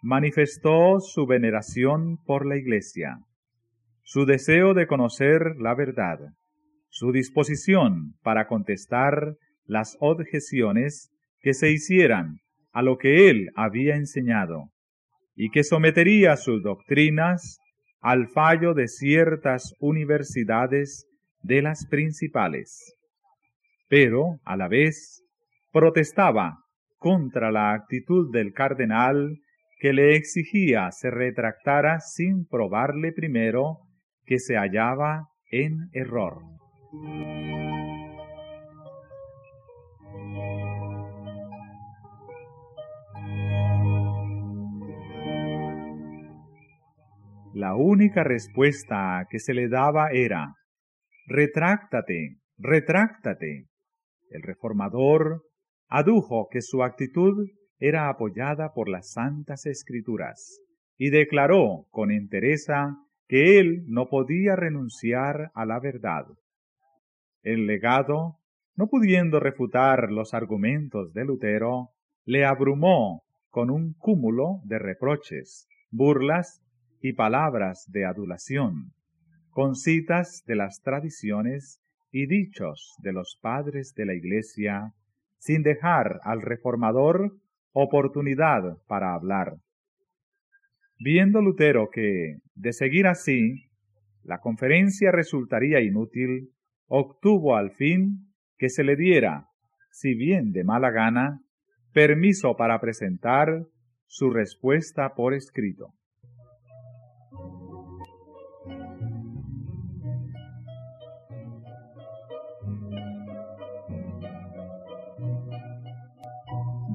manifestó su veneración por la Iglesia, su deseo de conocer la verdad, su disposición para contestar las objeciones que se hicieran a lo que él había enseñado, y que sometería sus doctrinas al fallo de ciertas universidades de las principales. Pero, a la vez, protestaba contra la actitud del cardenal que le exigía se retractara sin probarle primero que se hallaba en error. La única respuesta que se le daba era, retráctate, retráctate. El reformador adujo que su actitud era apoyada por las santas escrituras y declaró con entereza que él no podía renunciar a la verdad. El legado, no pudiendo refutar los argumentos de Lutero, le abrumó con un cúmulo de reproches, burlas y palabras de adulación, con citas de las tradiciones y dichos de los padres de la Iglesia, sin dejar al reformador oportunidad para hablar. Viendo Lutero que, de seguir así, la conferencia resultaría inútil, obtuvo al fin que se le diera, si bien de mala gana, permiso para presentar su respuesta por escrito.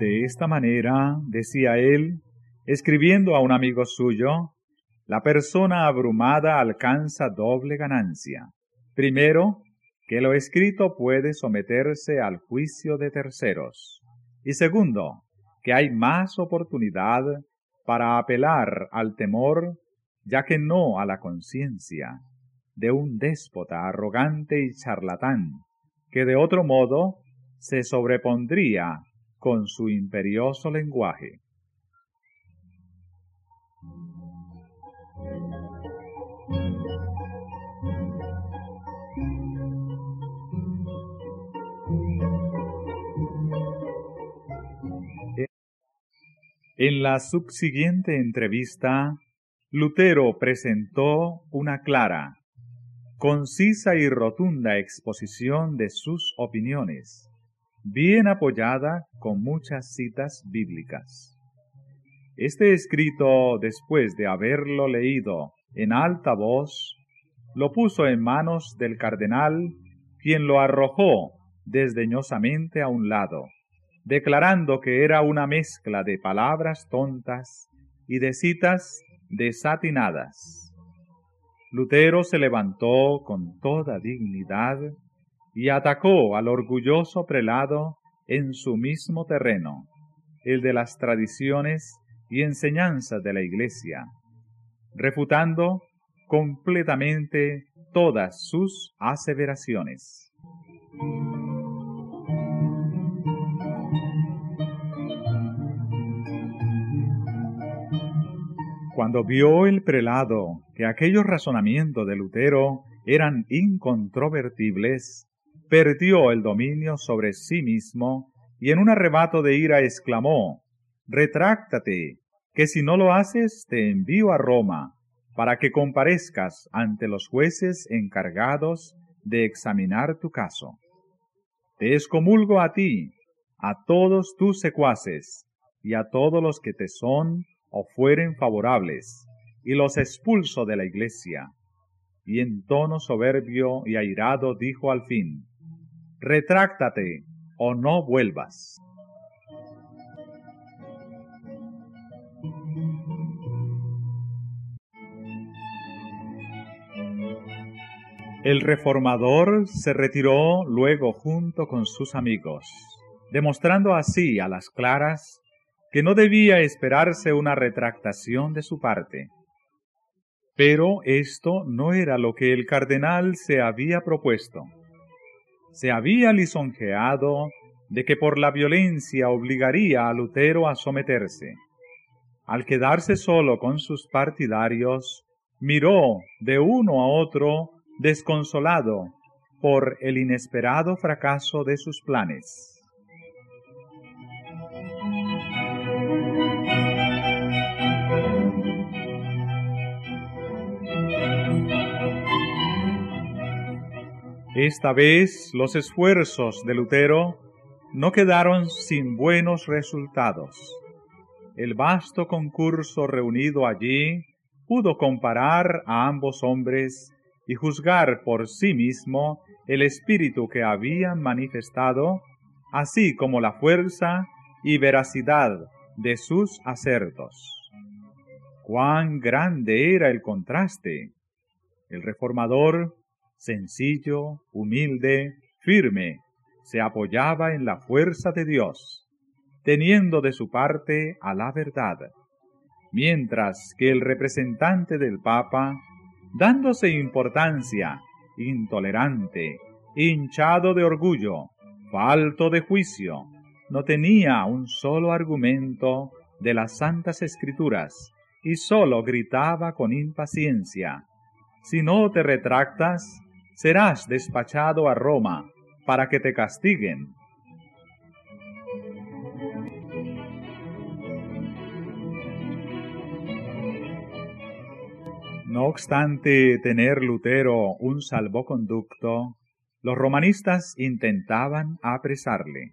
De esta manera, decía él, escribiendo a un amigo suyo, la persona abrumada alcanza doble ganancia. Primero, que lo escrito puede someterse al juicio de terceros. Y segundo, que hay más oportunidad para apelar al temor, ya que no a la conciencia, de un déspota arrogante y charlatán, que de otro modo se sobrepondría con su imperioso lenguaje. En la subsiguiente entrevista, Lutero presentó una clara, concisa y rotunda exposición de sus opiniones, bien apoyada con muchas citas bíblicas. Este escrito, después de haberlo leído en alta voz, lo puso en manos del cardenal, quien lo arrojó desdeñosamente a un lado, declarando que era una mezcla de palabras tontas y de citas desatinadas. Lutero se levantó con toda dignidad y atacó al orgulloso prelado en su mismo terreno, el de las tradiciones y enseñanzas de la Iglesia, refutando completamente todas sus aseveraciones. Cuando vio el prelado que aquellos razonamientos de Lutero eran incontrovertibles, perdió el dominio sobre sí mismo y en un arrebato de ira exclamó, Retráctate, que si no lo haces te envío a Roma, para que comparezcas ante los jueces encargados de examinar tu caso. Te excomulgo a ti, a todos tus secuaces, y a todos los que te son o fueren favorables, y los expulso de la iglesia. Y en tono soberbio y airado dijo al fin, Retráctate o no vuelvas. El reformador se retiró luego junto con sus amigos, demostrando así a las claras que no debía esperarse una retractación de su parte. Pero esto no era lo que el cardenal se había propuesto. Se había lisonjeado de que por la violencia obligaría a Lutero a someterse. Al quedarse solo con sus partidarios, miró de uno a otro desconsolado por el inesperado fracaso de sus planes. Esta vez los esfuerzos de Lutero no quedaron sin buenos resultados. El vasto concurso reunido allí pudo comparar a ambos hombres y juzgar por sí mismo el espíritu que habían manifestado, así como la fuerza y veracidad de sus acertos. Cuán grande era el contraste. El reformador sencillo, humilde, firme, se apoyaba en la fuerza de Dios, teniendo de su parte a la verdad, mientras que el representante del Papa, dándose importancia, intolerante, hinchado de orgullo, falto de juicio, no tenía un solo argumento de las santas escrituras y sólo gritaba con impaciencia, si no te retractas, serás despachado a Roma para que te castiguen. No obstante tener Lutero un salvoconducto, los romanistas intentaban apresarle.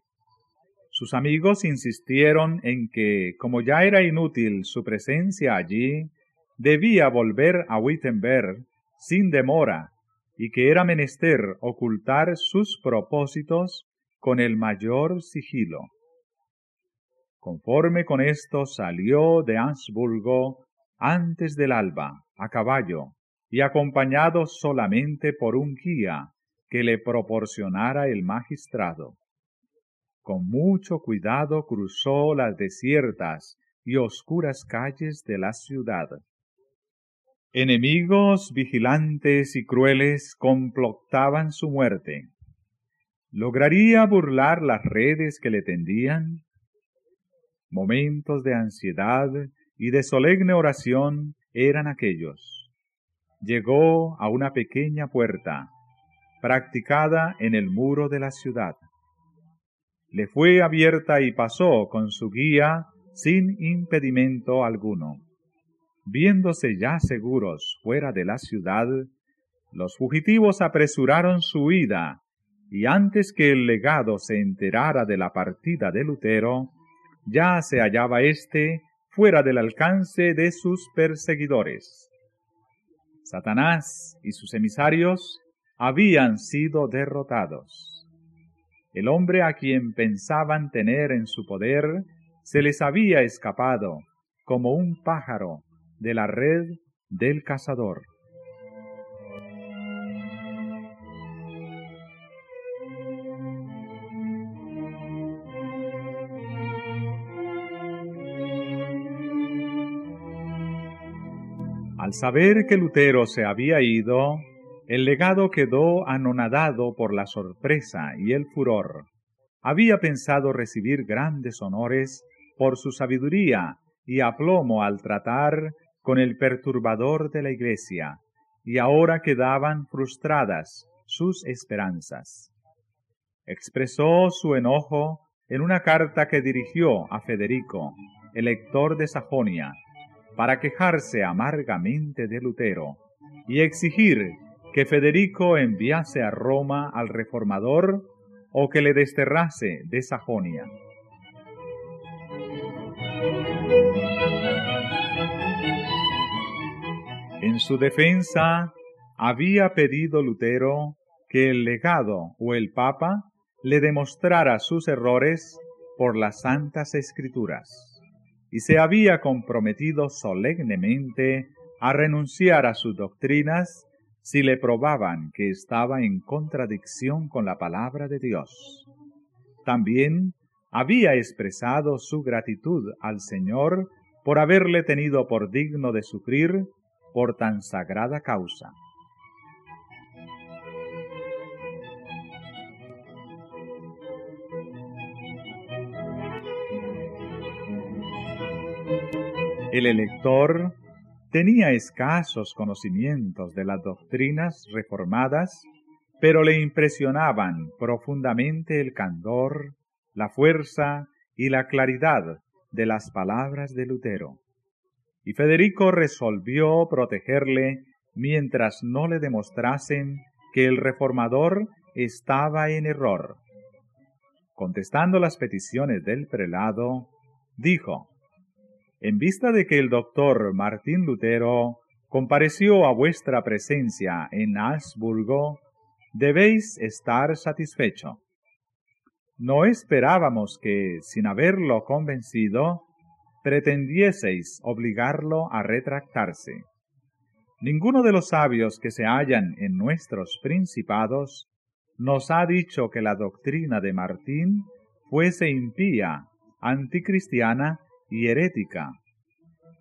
Sus amigos insistieron en que, como ya era inútil su presencia allí, debía volver a Wittenberg sin demora y que era menester ocultar sus propósitos con el mayor sigilo. Conforme con esto salió de Ansburgo antes del alba, a caballo, y acompañado solamente por un guía que le proporcionara el magistrado. Con mucho cuidado cruzó las desiertas y oscuras calles de la ciudad Enemigos vigilantes y crueles complotaban su muerte. ¿Lograría burlar las redes que le tendían? Momentos de ansiedad y de solemne oración eran aquellos. Llegó a una pequeña puerta, practicada en el muro de la ciudad. Le fue abierta y pasó con su guía sin impedimento alguno. Viéndose ya seguros fuera de la ciudad, los fugitivos apresuraron su huida, y antes que el legado se enterara de la partida de Lutero, ya se hallaba éste fuera del alcance de sus perseguidores. Satanás y sus emisarios habían sido derrotados. El hombre a quien pensaban tener en su poder se les había escapado como un pájaro de la red del cazador. Al saber que Lutero se había ido, el legado quedó anonadado por la sorpresa y el furor. Había pensado recibir grandes honores por su sabiduría y aplomo al tratar con el perturbador de la iglesia, y ahora quedaban frustradas sus esperanzas. Expresó su enojo en una carta que dirigió a Federico, elector de Sajonia, para quejarse amargamente de Lutero y exigir que Federico enviase a Roma al reformador o que le desterrase de Sajonia. En su defensa había pedido Lutero que el legado o el papa le demostrara sus errores por las santas escrituras y se había comprometido solemnemente a renunciar a sus doctrinas si le probaban que estaba en contradicción con la palabra de Dios. También había expresado su gratitud al Señor por haberle tenido por digno de sufrir por tan sagrada causa. El elector tenía escasos conocimientos de las doctrinas reformadas, pero le impresionaban profundamente el candor, la fuerza y la claridad de las palabras de Lutero. Y Federico resolvió protegerle mientras no le demostrasen que el reformador estaba en error. Contestando las peticiones del prelado, dijo, en vista de que el doctor Martín Lutero compareció a vuestra presencia en Habsburgo, debéis estar satisfecho. No esperábamos que, sin haberlo convencido, pretendieseis obligarlo a retractarse. Ninguno de los sabios que se hallan en nuestros principados nos ha dicho que la doctrina de Martín fuese impía, anticristiana y herética,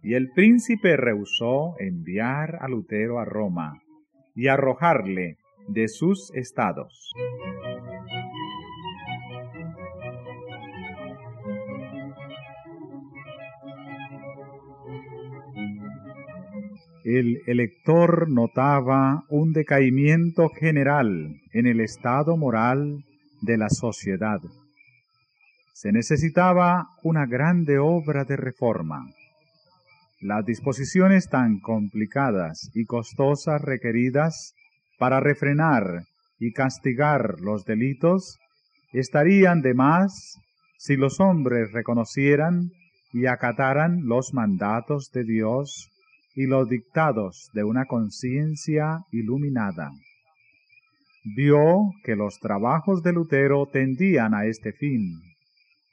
y el príncipe rehusó enviar a Lutero a Roma y arrojarle de sus estados. El elector notaba un decaimiento general en el estado moral de la sociedad se necesitaba una grande obra de reforma. Las disposiciones tan complicadas y costosas requeridas para refrenar y castigar los delitos estarían de más si los hombres reconocieran y acataran los mandatos de Dios y los dictados de una conciencia iluminada. Vio que los trabajos de Lutero tendían a este fin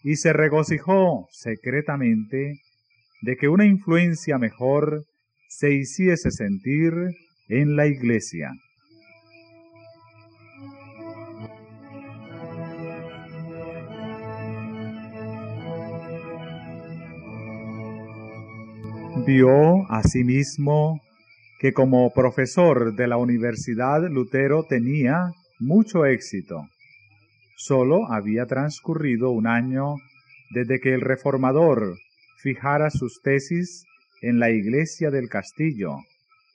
y se regocijó secretamente de que una influencia mejor se hiciese sentir en la iglesia. Vio asimismo que como profesor de la Universidad Lutero tenía mucho éxito Solo había transcurrido un año desde que el reformador fijara sus tesis en la iglesia del castillo,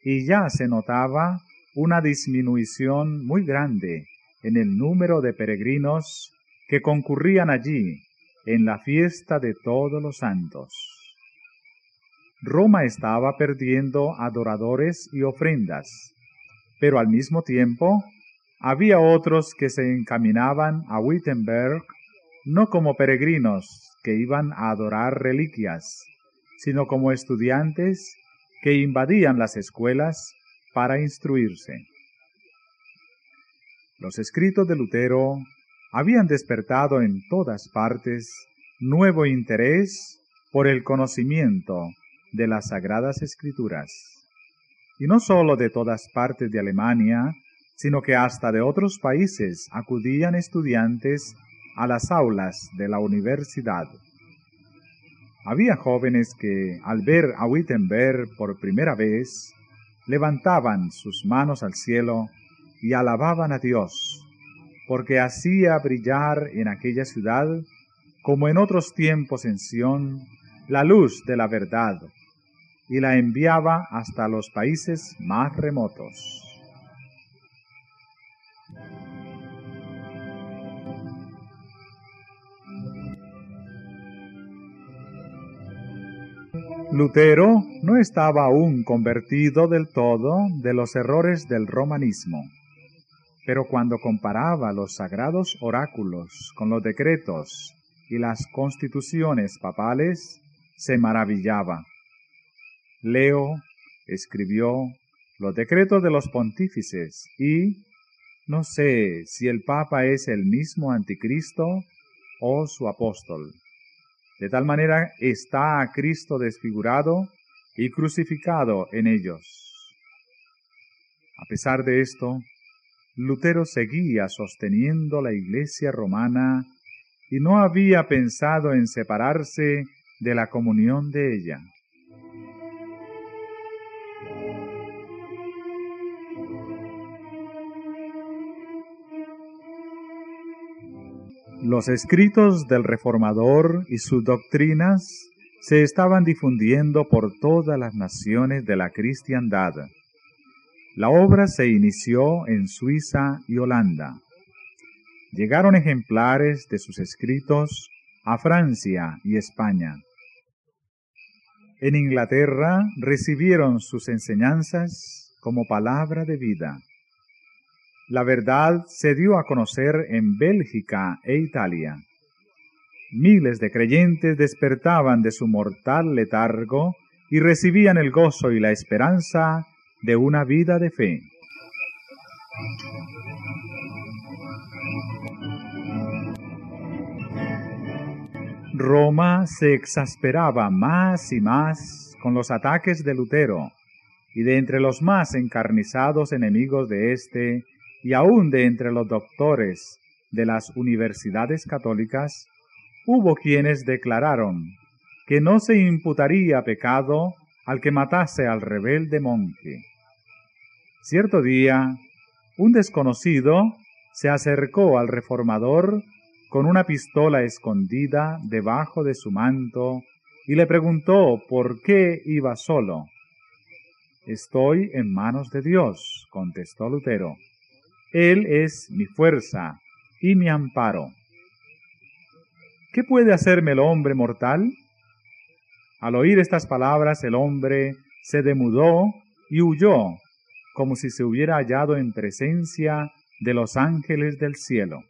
y ya se notaba una disminución muy grande en el número de peregrinos que concurrían allí en la fiesta de todos los santos. Roma estaba perdiendo adoradores y ofrendas, pero al mismo tiempo había otros que se encaminaban a Wittenberg no como peregrinos que iban a adorar reliquias, sino como estudiantes que invadían las escuelas para instruirse. Los escritos de Lutero habían despertado en todas partes nuevo interés por el conocimiento de las sagradas escrituras. Y no sólo de todas partes de Alemania, sino que hasta de otros países acudían estudiantes a las aulas de la universidad. Había jóvenes que, al ver a Wittenberg por primera vez, levantaban sus manos al cielo y alababan a Dios, porque hacía brillar en aquella ciudad, como en otros tiempos en Sión, la luz de la verdad, y la enviaba hasta los países más remotos. Lutero no estaba aún convertido del todo de los errores del romanismo, pero cuando comparaba los sagrados oráculos con los decretos y las constituciones papales, se maravillaba. Leo escribió los decretos de los pontífices y no sé si el Papa es el mismo anticristo o su apóstol. De tal manera está a Cristo desfigurado y crucificado en ellos. A pesar de esto, Lutero seguía sosteniendo la iglesia romana y no había pensado en separarse de la comunión de ella. Los escritos del reformador y sus doctrinas se estaban difundiendo por todas las naciones de la cristiandad. La obra se inició en Suiza y Holanda. Llegaron ejemplares de sus escritos a Francia y España. En Inglaterra recibieron sus enseñanzas como palabra de vida. La verdad se dio a conocer en Bélgica e Italia. Miles de creyentes despertaban de su mortal letargo y recibían el gozo y la esperanza de una vida de fe. Roma se exasperaba más y más con los ataques de Lutero, y de entre los más encarnizados enemigos de éste y aún de entre los doctores de las universidades católicas, hubo quienes declararon que no se imputaría pecado al que matase al rebelde monje. Cierto día, un desconocido se acercó al reformador con una pistola escondida debajo de su manto y le preguntó por qué iba solo. Estoy en manos de Dios, contestó Lutero. Él es mi fuerza y mi amparo. ¿Qué puede hacerme el hombre mortal? Al oír estas palabras el hombre se demudó y huyó, como si se hubiera hallado en presencia de los ángeles del cielo.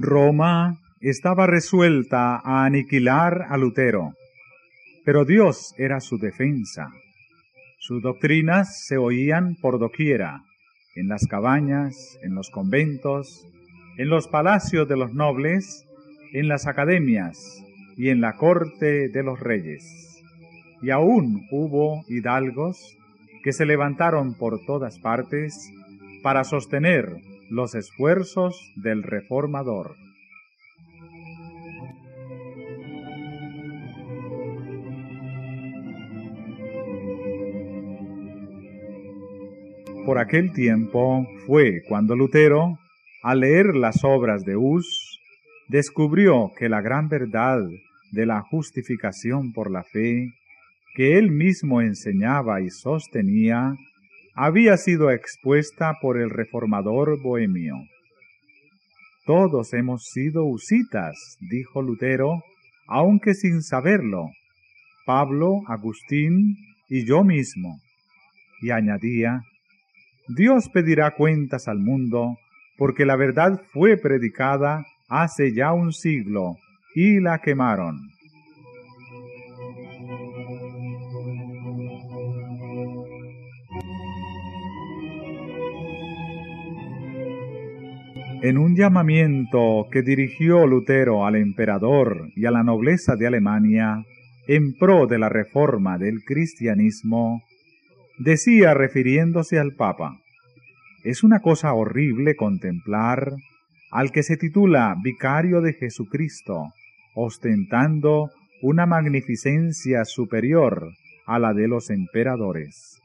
Roma estaba resuelta a aniquilar a Lutero, pero Dios era su defensa. Sus doctrinas se oían por doquiera, en las cabañas, en los conventos, en los palacios de los nobles, en las academias y en la corte de los reyes. Y aún hubo hidalgos que se levantaron por todas partes para sostener los esfuerzos del reformador. Por aquel tiempo fue cuando Lutero, al leer las obras de Hus, descubrió que la gran verdad de la justificación por la fe que él mismo enseñaba y sostenía, había sido expuesta por el reformador bohemio. Todos hemos sido usitas, dijo Lutero, aunque sin saberlo, Pablo, Agustín y yo mismo. Y añadía, Dios pedirá cuentas al mundo, porque la verdad fue predicada hace ya un siglo, y la quemaron. En un llamamiento que dirigió Lutero al emperador y a la nobleza de Alemania en pro de la reforma del cristianismo, decía refiriéndose al Papa, es una cosa horrible contemplar al que se titula Vicario de Jesucristo, ostentando una magnificencia superior a la de los emperadores.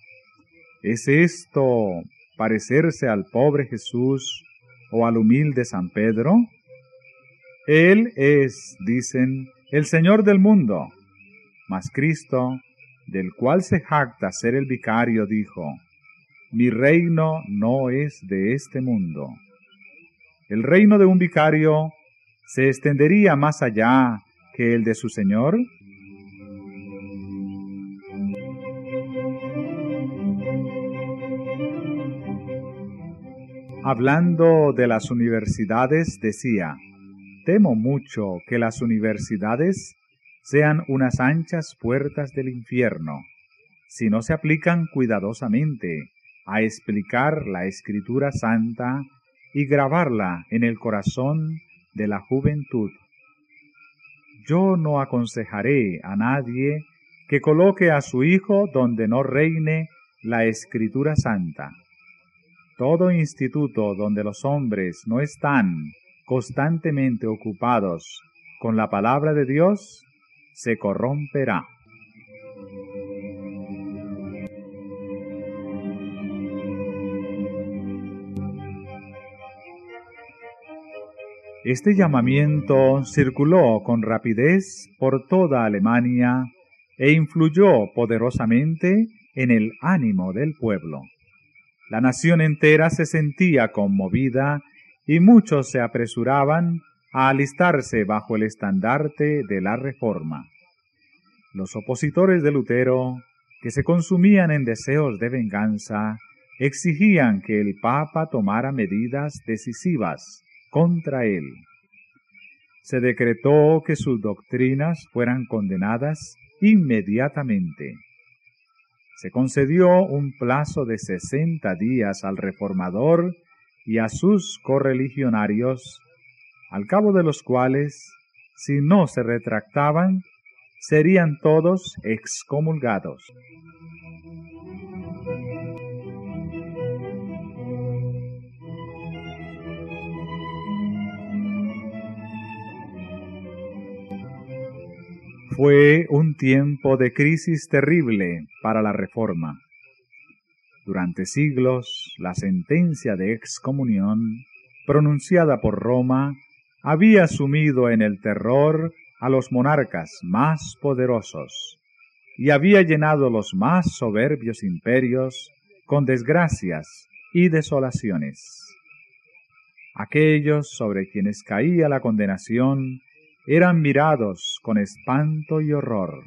¿Es esto parecerse al pobre Jesús o al humilde San Pedro? Él es, dicen, el Señor del mundo. Mas Cristo, del cual se jacta ser el vicario, dijo, Mi reino no es de este mundo. El reino de un vicario se extendería más allá que el de su Señor? Hablando de las universidades, decía, temo mucho que las universidades sean unas anchas puertas del infierno, si no se aplican cuidadosamente a explicar la escritura santa y grabarla en el corazón de la juventud. Yo no aconsejaré a nadie que coloque a su hijo donde no reine la escritura santa todo instituto donde los hombres no están constantemente ocupados con la palabra de Dios, se corromperá. Este llamamiento circuló con rapidez por toda Alemania e influyó poderosamente en el ánimo del pueblo. La nación entera se sentía conmovida y muchos se apresuraban a alistarse bajo el estandarte de la reforma. Los opositores de Lutero, que se consumían en deseos de venganza, exigían que el Papa tomara medidas decisivas contra él. Se decretó que sus doctrinas fueran condenadas inmediatamente se concedió un plazo de sesenta días al reformador y a sus correligionarios, al cabo de los cuales, si no se retractaban, serían todos excomulgados. Fue un tiempo de crisis terrible para la reforma. Durante siglos, la sentencia de excomunión, pronunciada por Roma, había sumido en el terror a los monarcas más poderosos y había llenado los más soberbios imperios con desgracias y desolaciones. Aquellos sobre quienes caía la condenación eran mirados con espanto y horror.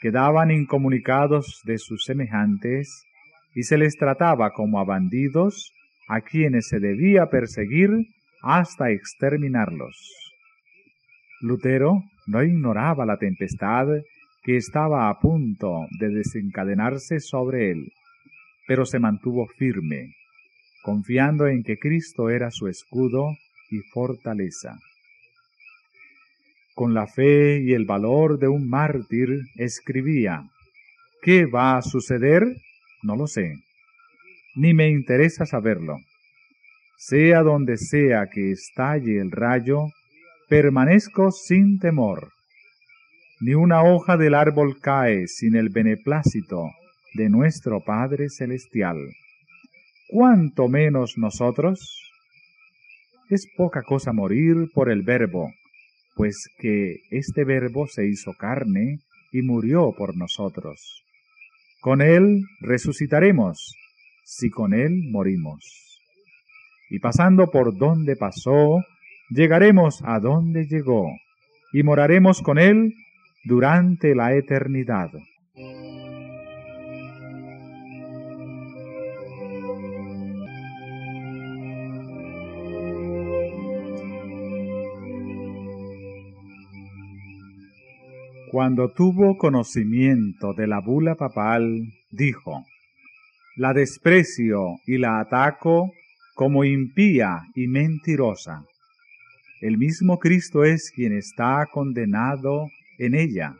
Quedaban incomunicados de sus semejantes y se les trataba como a bandidos a quienes se debía perseguir hasta exterminarlos. Lutero no ignoraba la tempestad que estaba a punto de desencadenarse sobre él, pero se mantuvo firme, confiando en que Cristo era su escudo y fortaleza. Con la fe y el valor de un mártir escribía, ¿qué va a suceder? No lo sé, ni me interesa saberlo. Sea donde sea que estalle el rayo, permanezco sin temor. Ni una hoja del árbol cae sin el beneplácito de nuestro Padre Celestial. ¿Cuánto menos nosotros? Es poca cosa morir por el verbo, pues que este verbo se hizo carne y murió por nosotros. Con él resucitaremos, si con él morimos. Y pasando por donde pasó, llegaremos a donde llegó, y moraremos con él durante la eternidad. Cuando tuvo conocimiento de la bula papal, dijo, La desprecio y la ataco como impía y mentirosa. El mismo Cristo es quien está condenado en ella.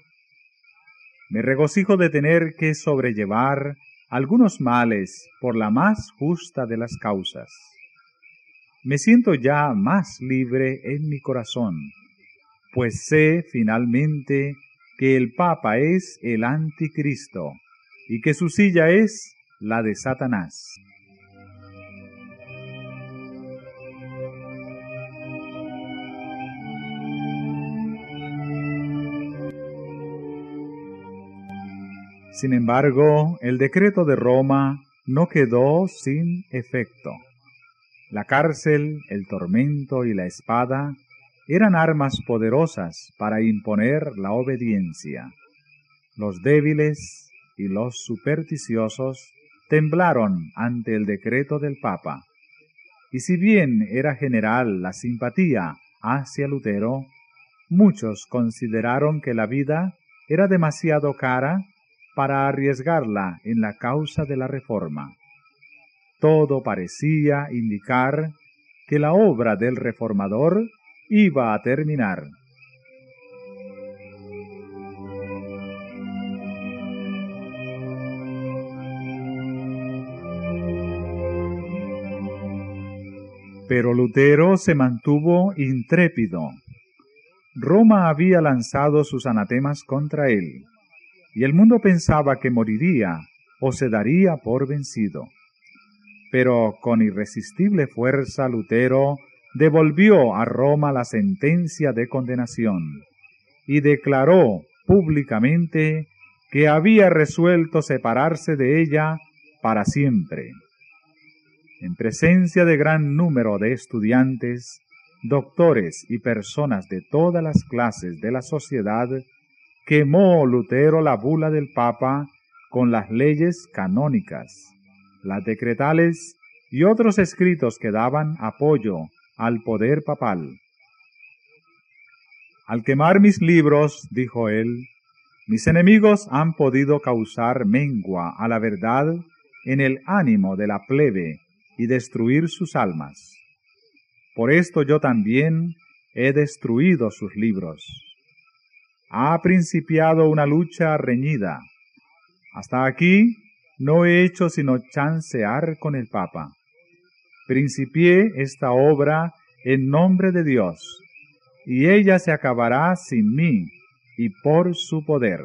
Me regocijo de tener que sobrellevar algunos males por la más justa de las causas. Me siento ya más libre en mi corazón, pues sé finalmente que el Papa es el anticristo y que su silla es la de Satanás. Sin embargo, el decreto de Roma no quedó sin efecto. La cárcel, el tormento y la espada eran armas poderosas para imponer la obediencia. Los débiles y los supersticiosos temblaron ante el decreto del Papa. Y si bien era general la simpatía hacia Lutero, muchos consideraron que la vida era demasiado cara para arriesgarla en la causa de la reforma. Todo parecía indicar que la obra del reformador iba a terminar. Pero Lutero se mantuvo intrépido. Roma había lanzado sus anatemas contra él, y el mundo pensaba que moriría o se daría por vencido. Pero con irresistible fuerza Lutero devolvió a Roma la sentencia de condenación y declaró públicamente que había resuelto separarse de ella para siempre. En presencia de gran número de estudiantes, doctores y personas de todas las clases de la sociedad, quemó Lutero la bula del Papa con las leyes canónicas, las decretales y otros escritos que daban apoyo al poder papal. Al quemar mis libros, dijo él, mis enemigos han podido causar mengua a la verdad en el ánimo de la plebe y destruir sus almas. Por esto yo también he destruido sus libros. Ha principiado una lucha reñida. Hasta aquí no he hecho sino chancear con el Papa principié esta obra en nombre de Dios, y ella se acabará sin mí y por su poder.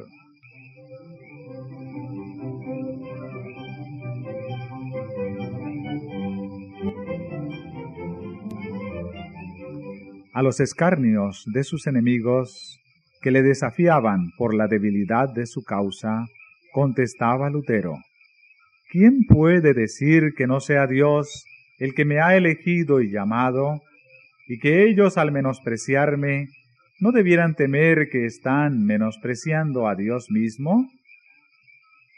A los escarnios de sus enemigos, que le desafiaban por la debilidad de su causa, contestaba Lutero, ¿quién puede decir que no sea Dios el que me ha elegido y llamado, y que ellos al menospreciarme no debieran temer que están menospreciando a Dios mismo?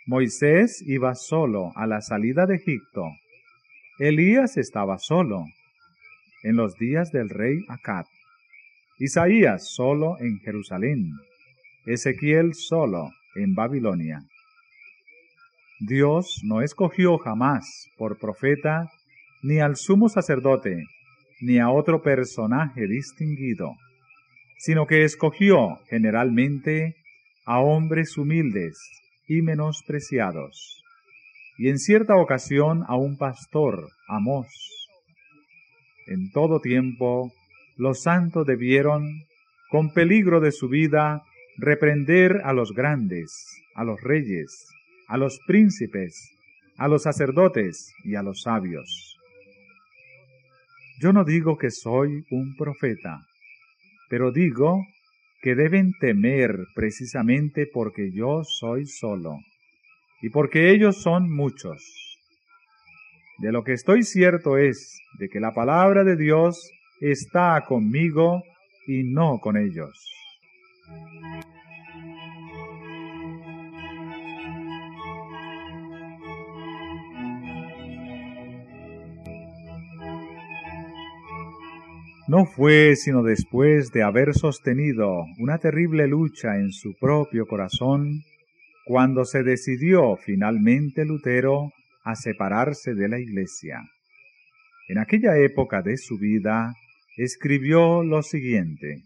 Moisés iba solo a la salida de Egipto. Elías estaba solo en los días del rey Acab. Isaías solo en Jerusalén. Ezequiel solo en Babilonia. Dios no escogió jamás por profeta ni al sumo sacerdote, ni a otro personaje distinguido, sino que escogió generalmente a hombres humildes y menospreciados, y en cierta ocasión a un pastor, Amós. En todo tiempo, los santos debieron, con peligro de su vida, reprender a los grandes, a los reyes, a los príncipes, a los sacerdotes y a los sabios yo no digo que soy un profeta, pero digo que deben temer precisamente porque yo soy solo y porque ellos son muchos. De lo que estoy cierto es de que la palabra de Dios está conmigo y no con ellos. No fue sino después de haber sostenido una terrible lucha en su propio corazón, cuando se decidió finalmente Lutero a separarse de la Iglesia. En aquella época de su vida escribió lo siguiente.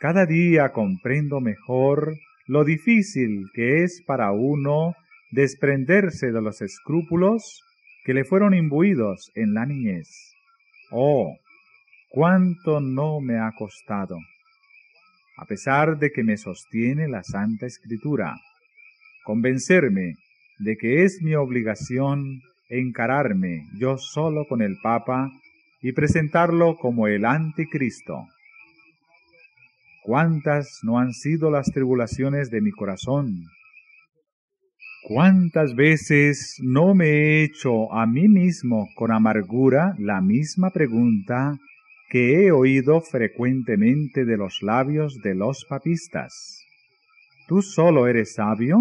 Cada día comprendo mejor lo difícil que es para uno desprenderse de los escrúpulos que le fueron imbuidos en la niñez. Oh, cuánto no me ha costado, a pesar de que me sostiene la Santa Escritura, convencerme de que es mi obligación encararme yo solo con el Papa y presentarlo como el anticristo. ¿Cuántas no han sido las tribulaciones de mi corazón? ¿Cuántas veces no me he hecho a mí mismo con amargura la misma pregunta que he oído frecuentemente de los labios de los papistas. ¿Tú solo eres sabio?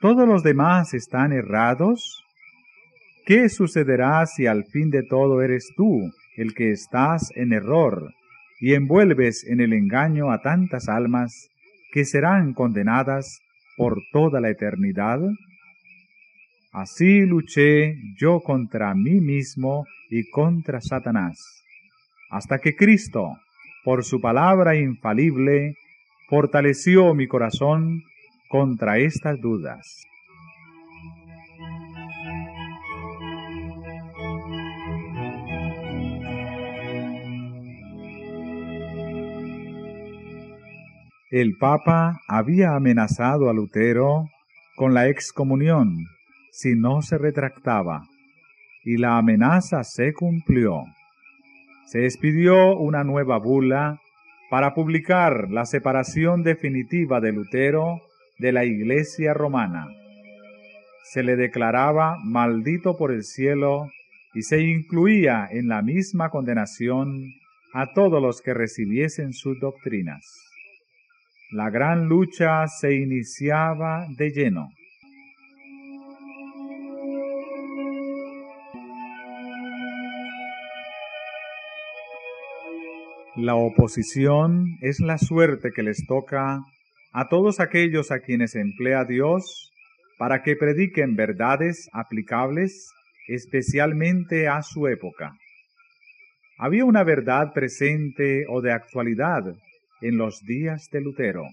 ¿Todos los demás están errados? ¿Qué sucederá si al fin de todo eres tú el que estás en error y envuelves en el engaño a tantas almas que serán condenadas por toda la eternidad? Así luché yo contra mí mismo y contra Satanás hasta que Cristo, por su palabra infalible, fortaleció mi corazón contra estas dudas. El Papa había amenazado a Lutero con la excomunión si no se retractaba, y la amenaza se cumplió se expidió una nueva bula para publicar la separación definitiva de Lutero de la Iglesia romana. Se le declaraba maldito por el cielo y se incluía en la misma condenación a todos los que recibiesen sus doctrinas. La gran lucha se iniciaba de lleno. La oposición es la suerte que les toca a todos aquellos a quienes emplea Dios para que prediquen verdades aplicables especialmente a su época. Había una verdad presente o de actualidad en los días de Lutero,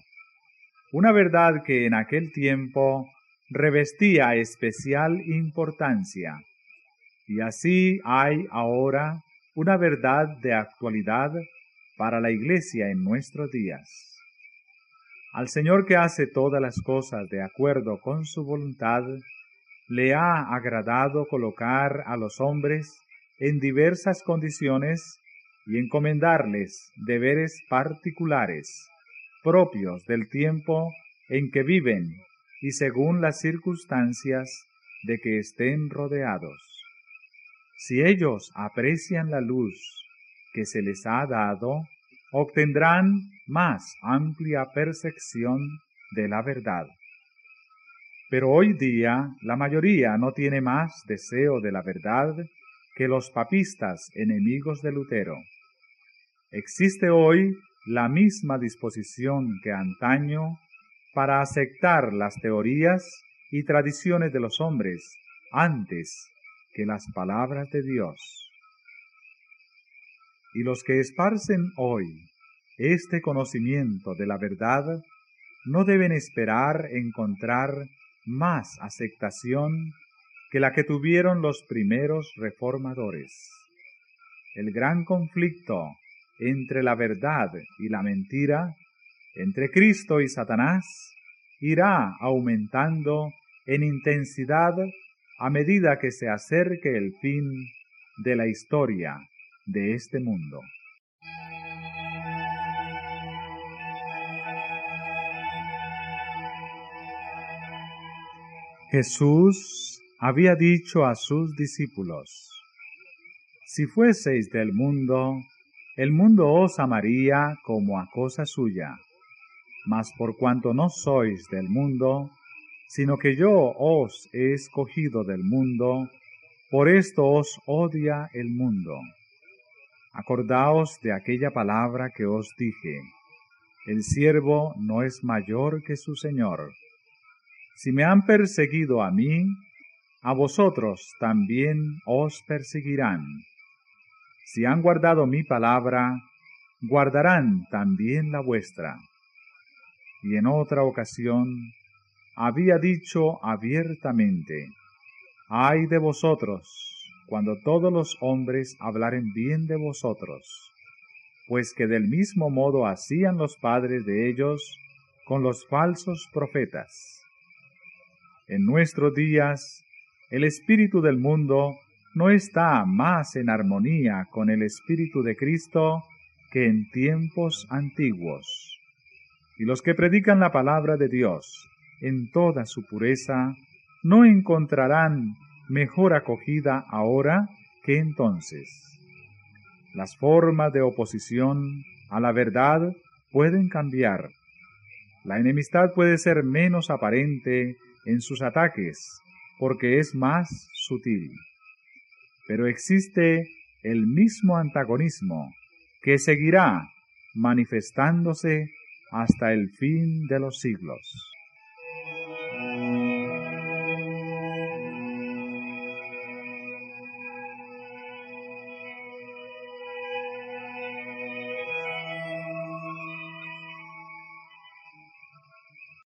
una verdad que en aquel tiempo revestía especial importancia, y así hay ahora una verdad de actualidad para la iglesia en nuestros días. Al Señor que hace todas las cosas de acuerdo con su voluntad, le ha agradado colocar a los hombres en diversas condiciones y encomendarles deberes particulares, propios del tiempo en que viven y según las circunstancias de que estén rodeados. Si ellos aprecian la luz que se les ha dado, obtendrán más amplia percepción de la verdad. Pero hoy día la mayoría no tiene más deseo de la verdad que los papistas enemigos de Lutero. Existe hoy la misma disposición que antaño para aceptar las teorías y tradiciones de los hombres antes que las palabras de Dios y los que esparcen hoy este conocimiento de la verdad no deben esperar encontrar más aceptación que la que tuvieron los primeros reformadores. El gran conflicto entre la verdad y la mentira, entre Cristo y Satanás, irá aumentando en intensidad a medida que se acerque el fin de la historia de este mundo. Jesús había dicho a sus discípulos, Si fueseis del mundo, el mundo os amaría como a cosa suya, mas por cuanto no sois del mundo, sino que yo os he escogido del mundo, por esto os odia el mundo. Acordaos de aquella palabra que os dije, el siervo no es mayor que su Señor. Si me han perseguido a mí, a vosotros también os perseguirán. Si han guardado mi palabra, guardarán también la vuestra. Y en otra ocasión había dicho abiertamente, ay de vosotros, cuando todos los hombres hablaren bien de vosotros, pues que del mismo modo hacían los padres de ellos con los falsos profetas. En nuestros días, el espíritu del mundo no está más en armonía con el espíritu de Cristo que en tiempos antiguos. Y los que predican la palabra de Dios en toda su pureza, no encontrarán mejor acogida ahora que entonces. Las formas de oposición a la verdad pueden cambiar. La enemistad puede ser menos aparente en sus ataques porque es más sutil. Pero existe el mismo antagonismo que seguirá manifestándose hasta el fin de los siglos.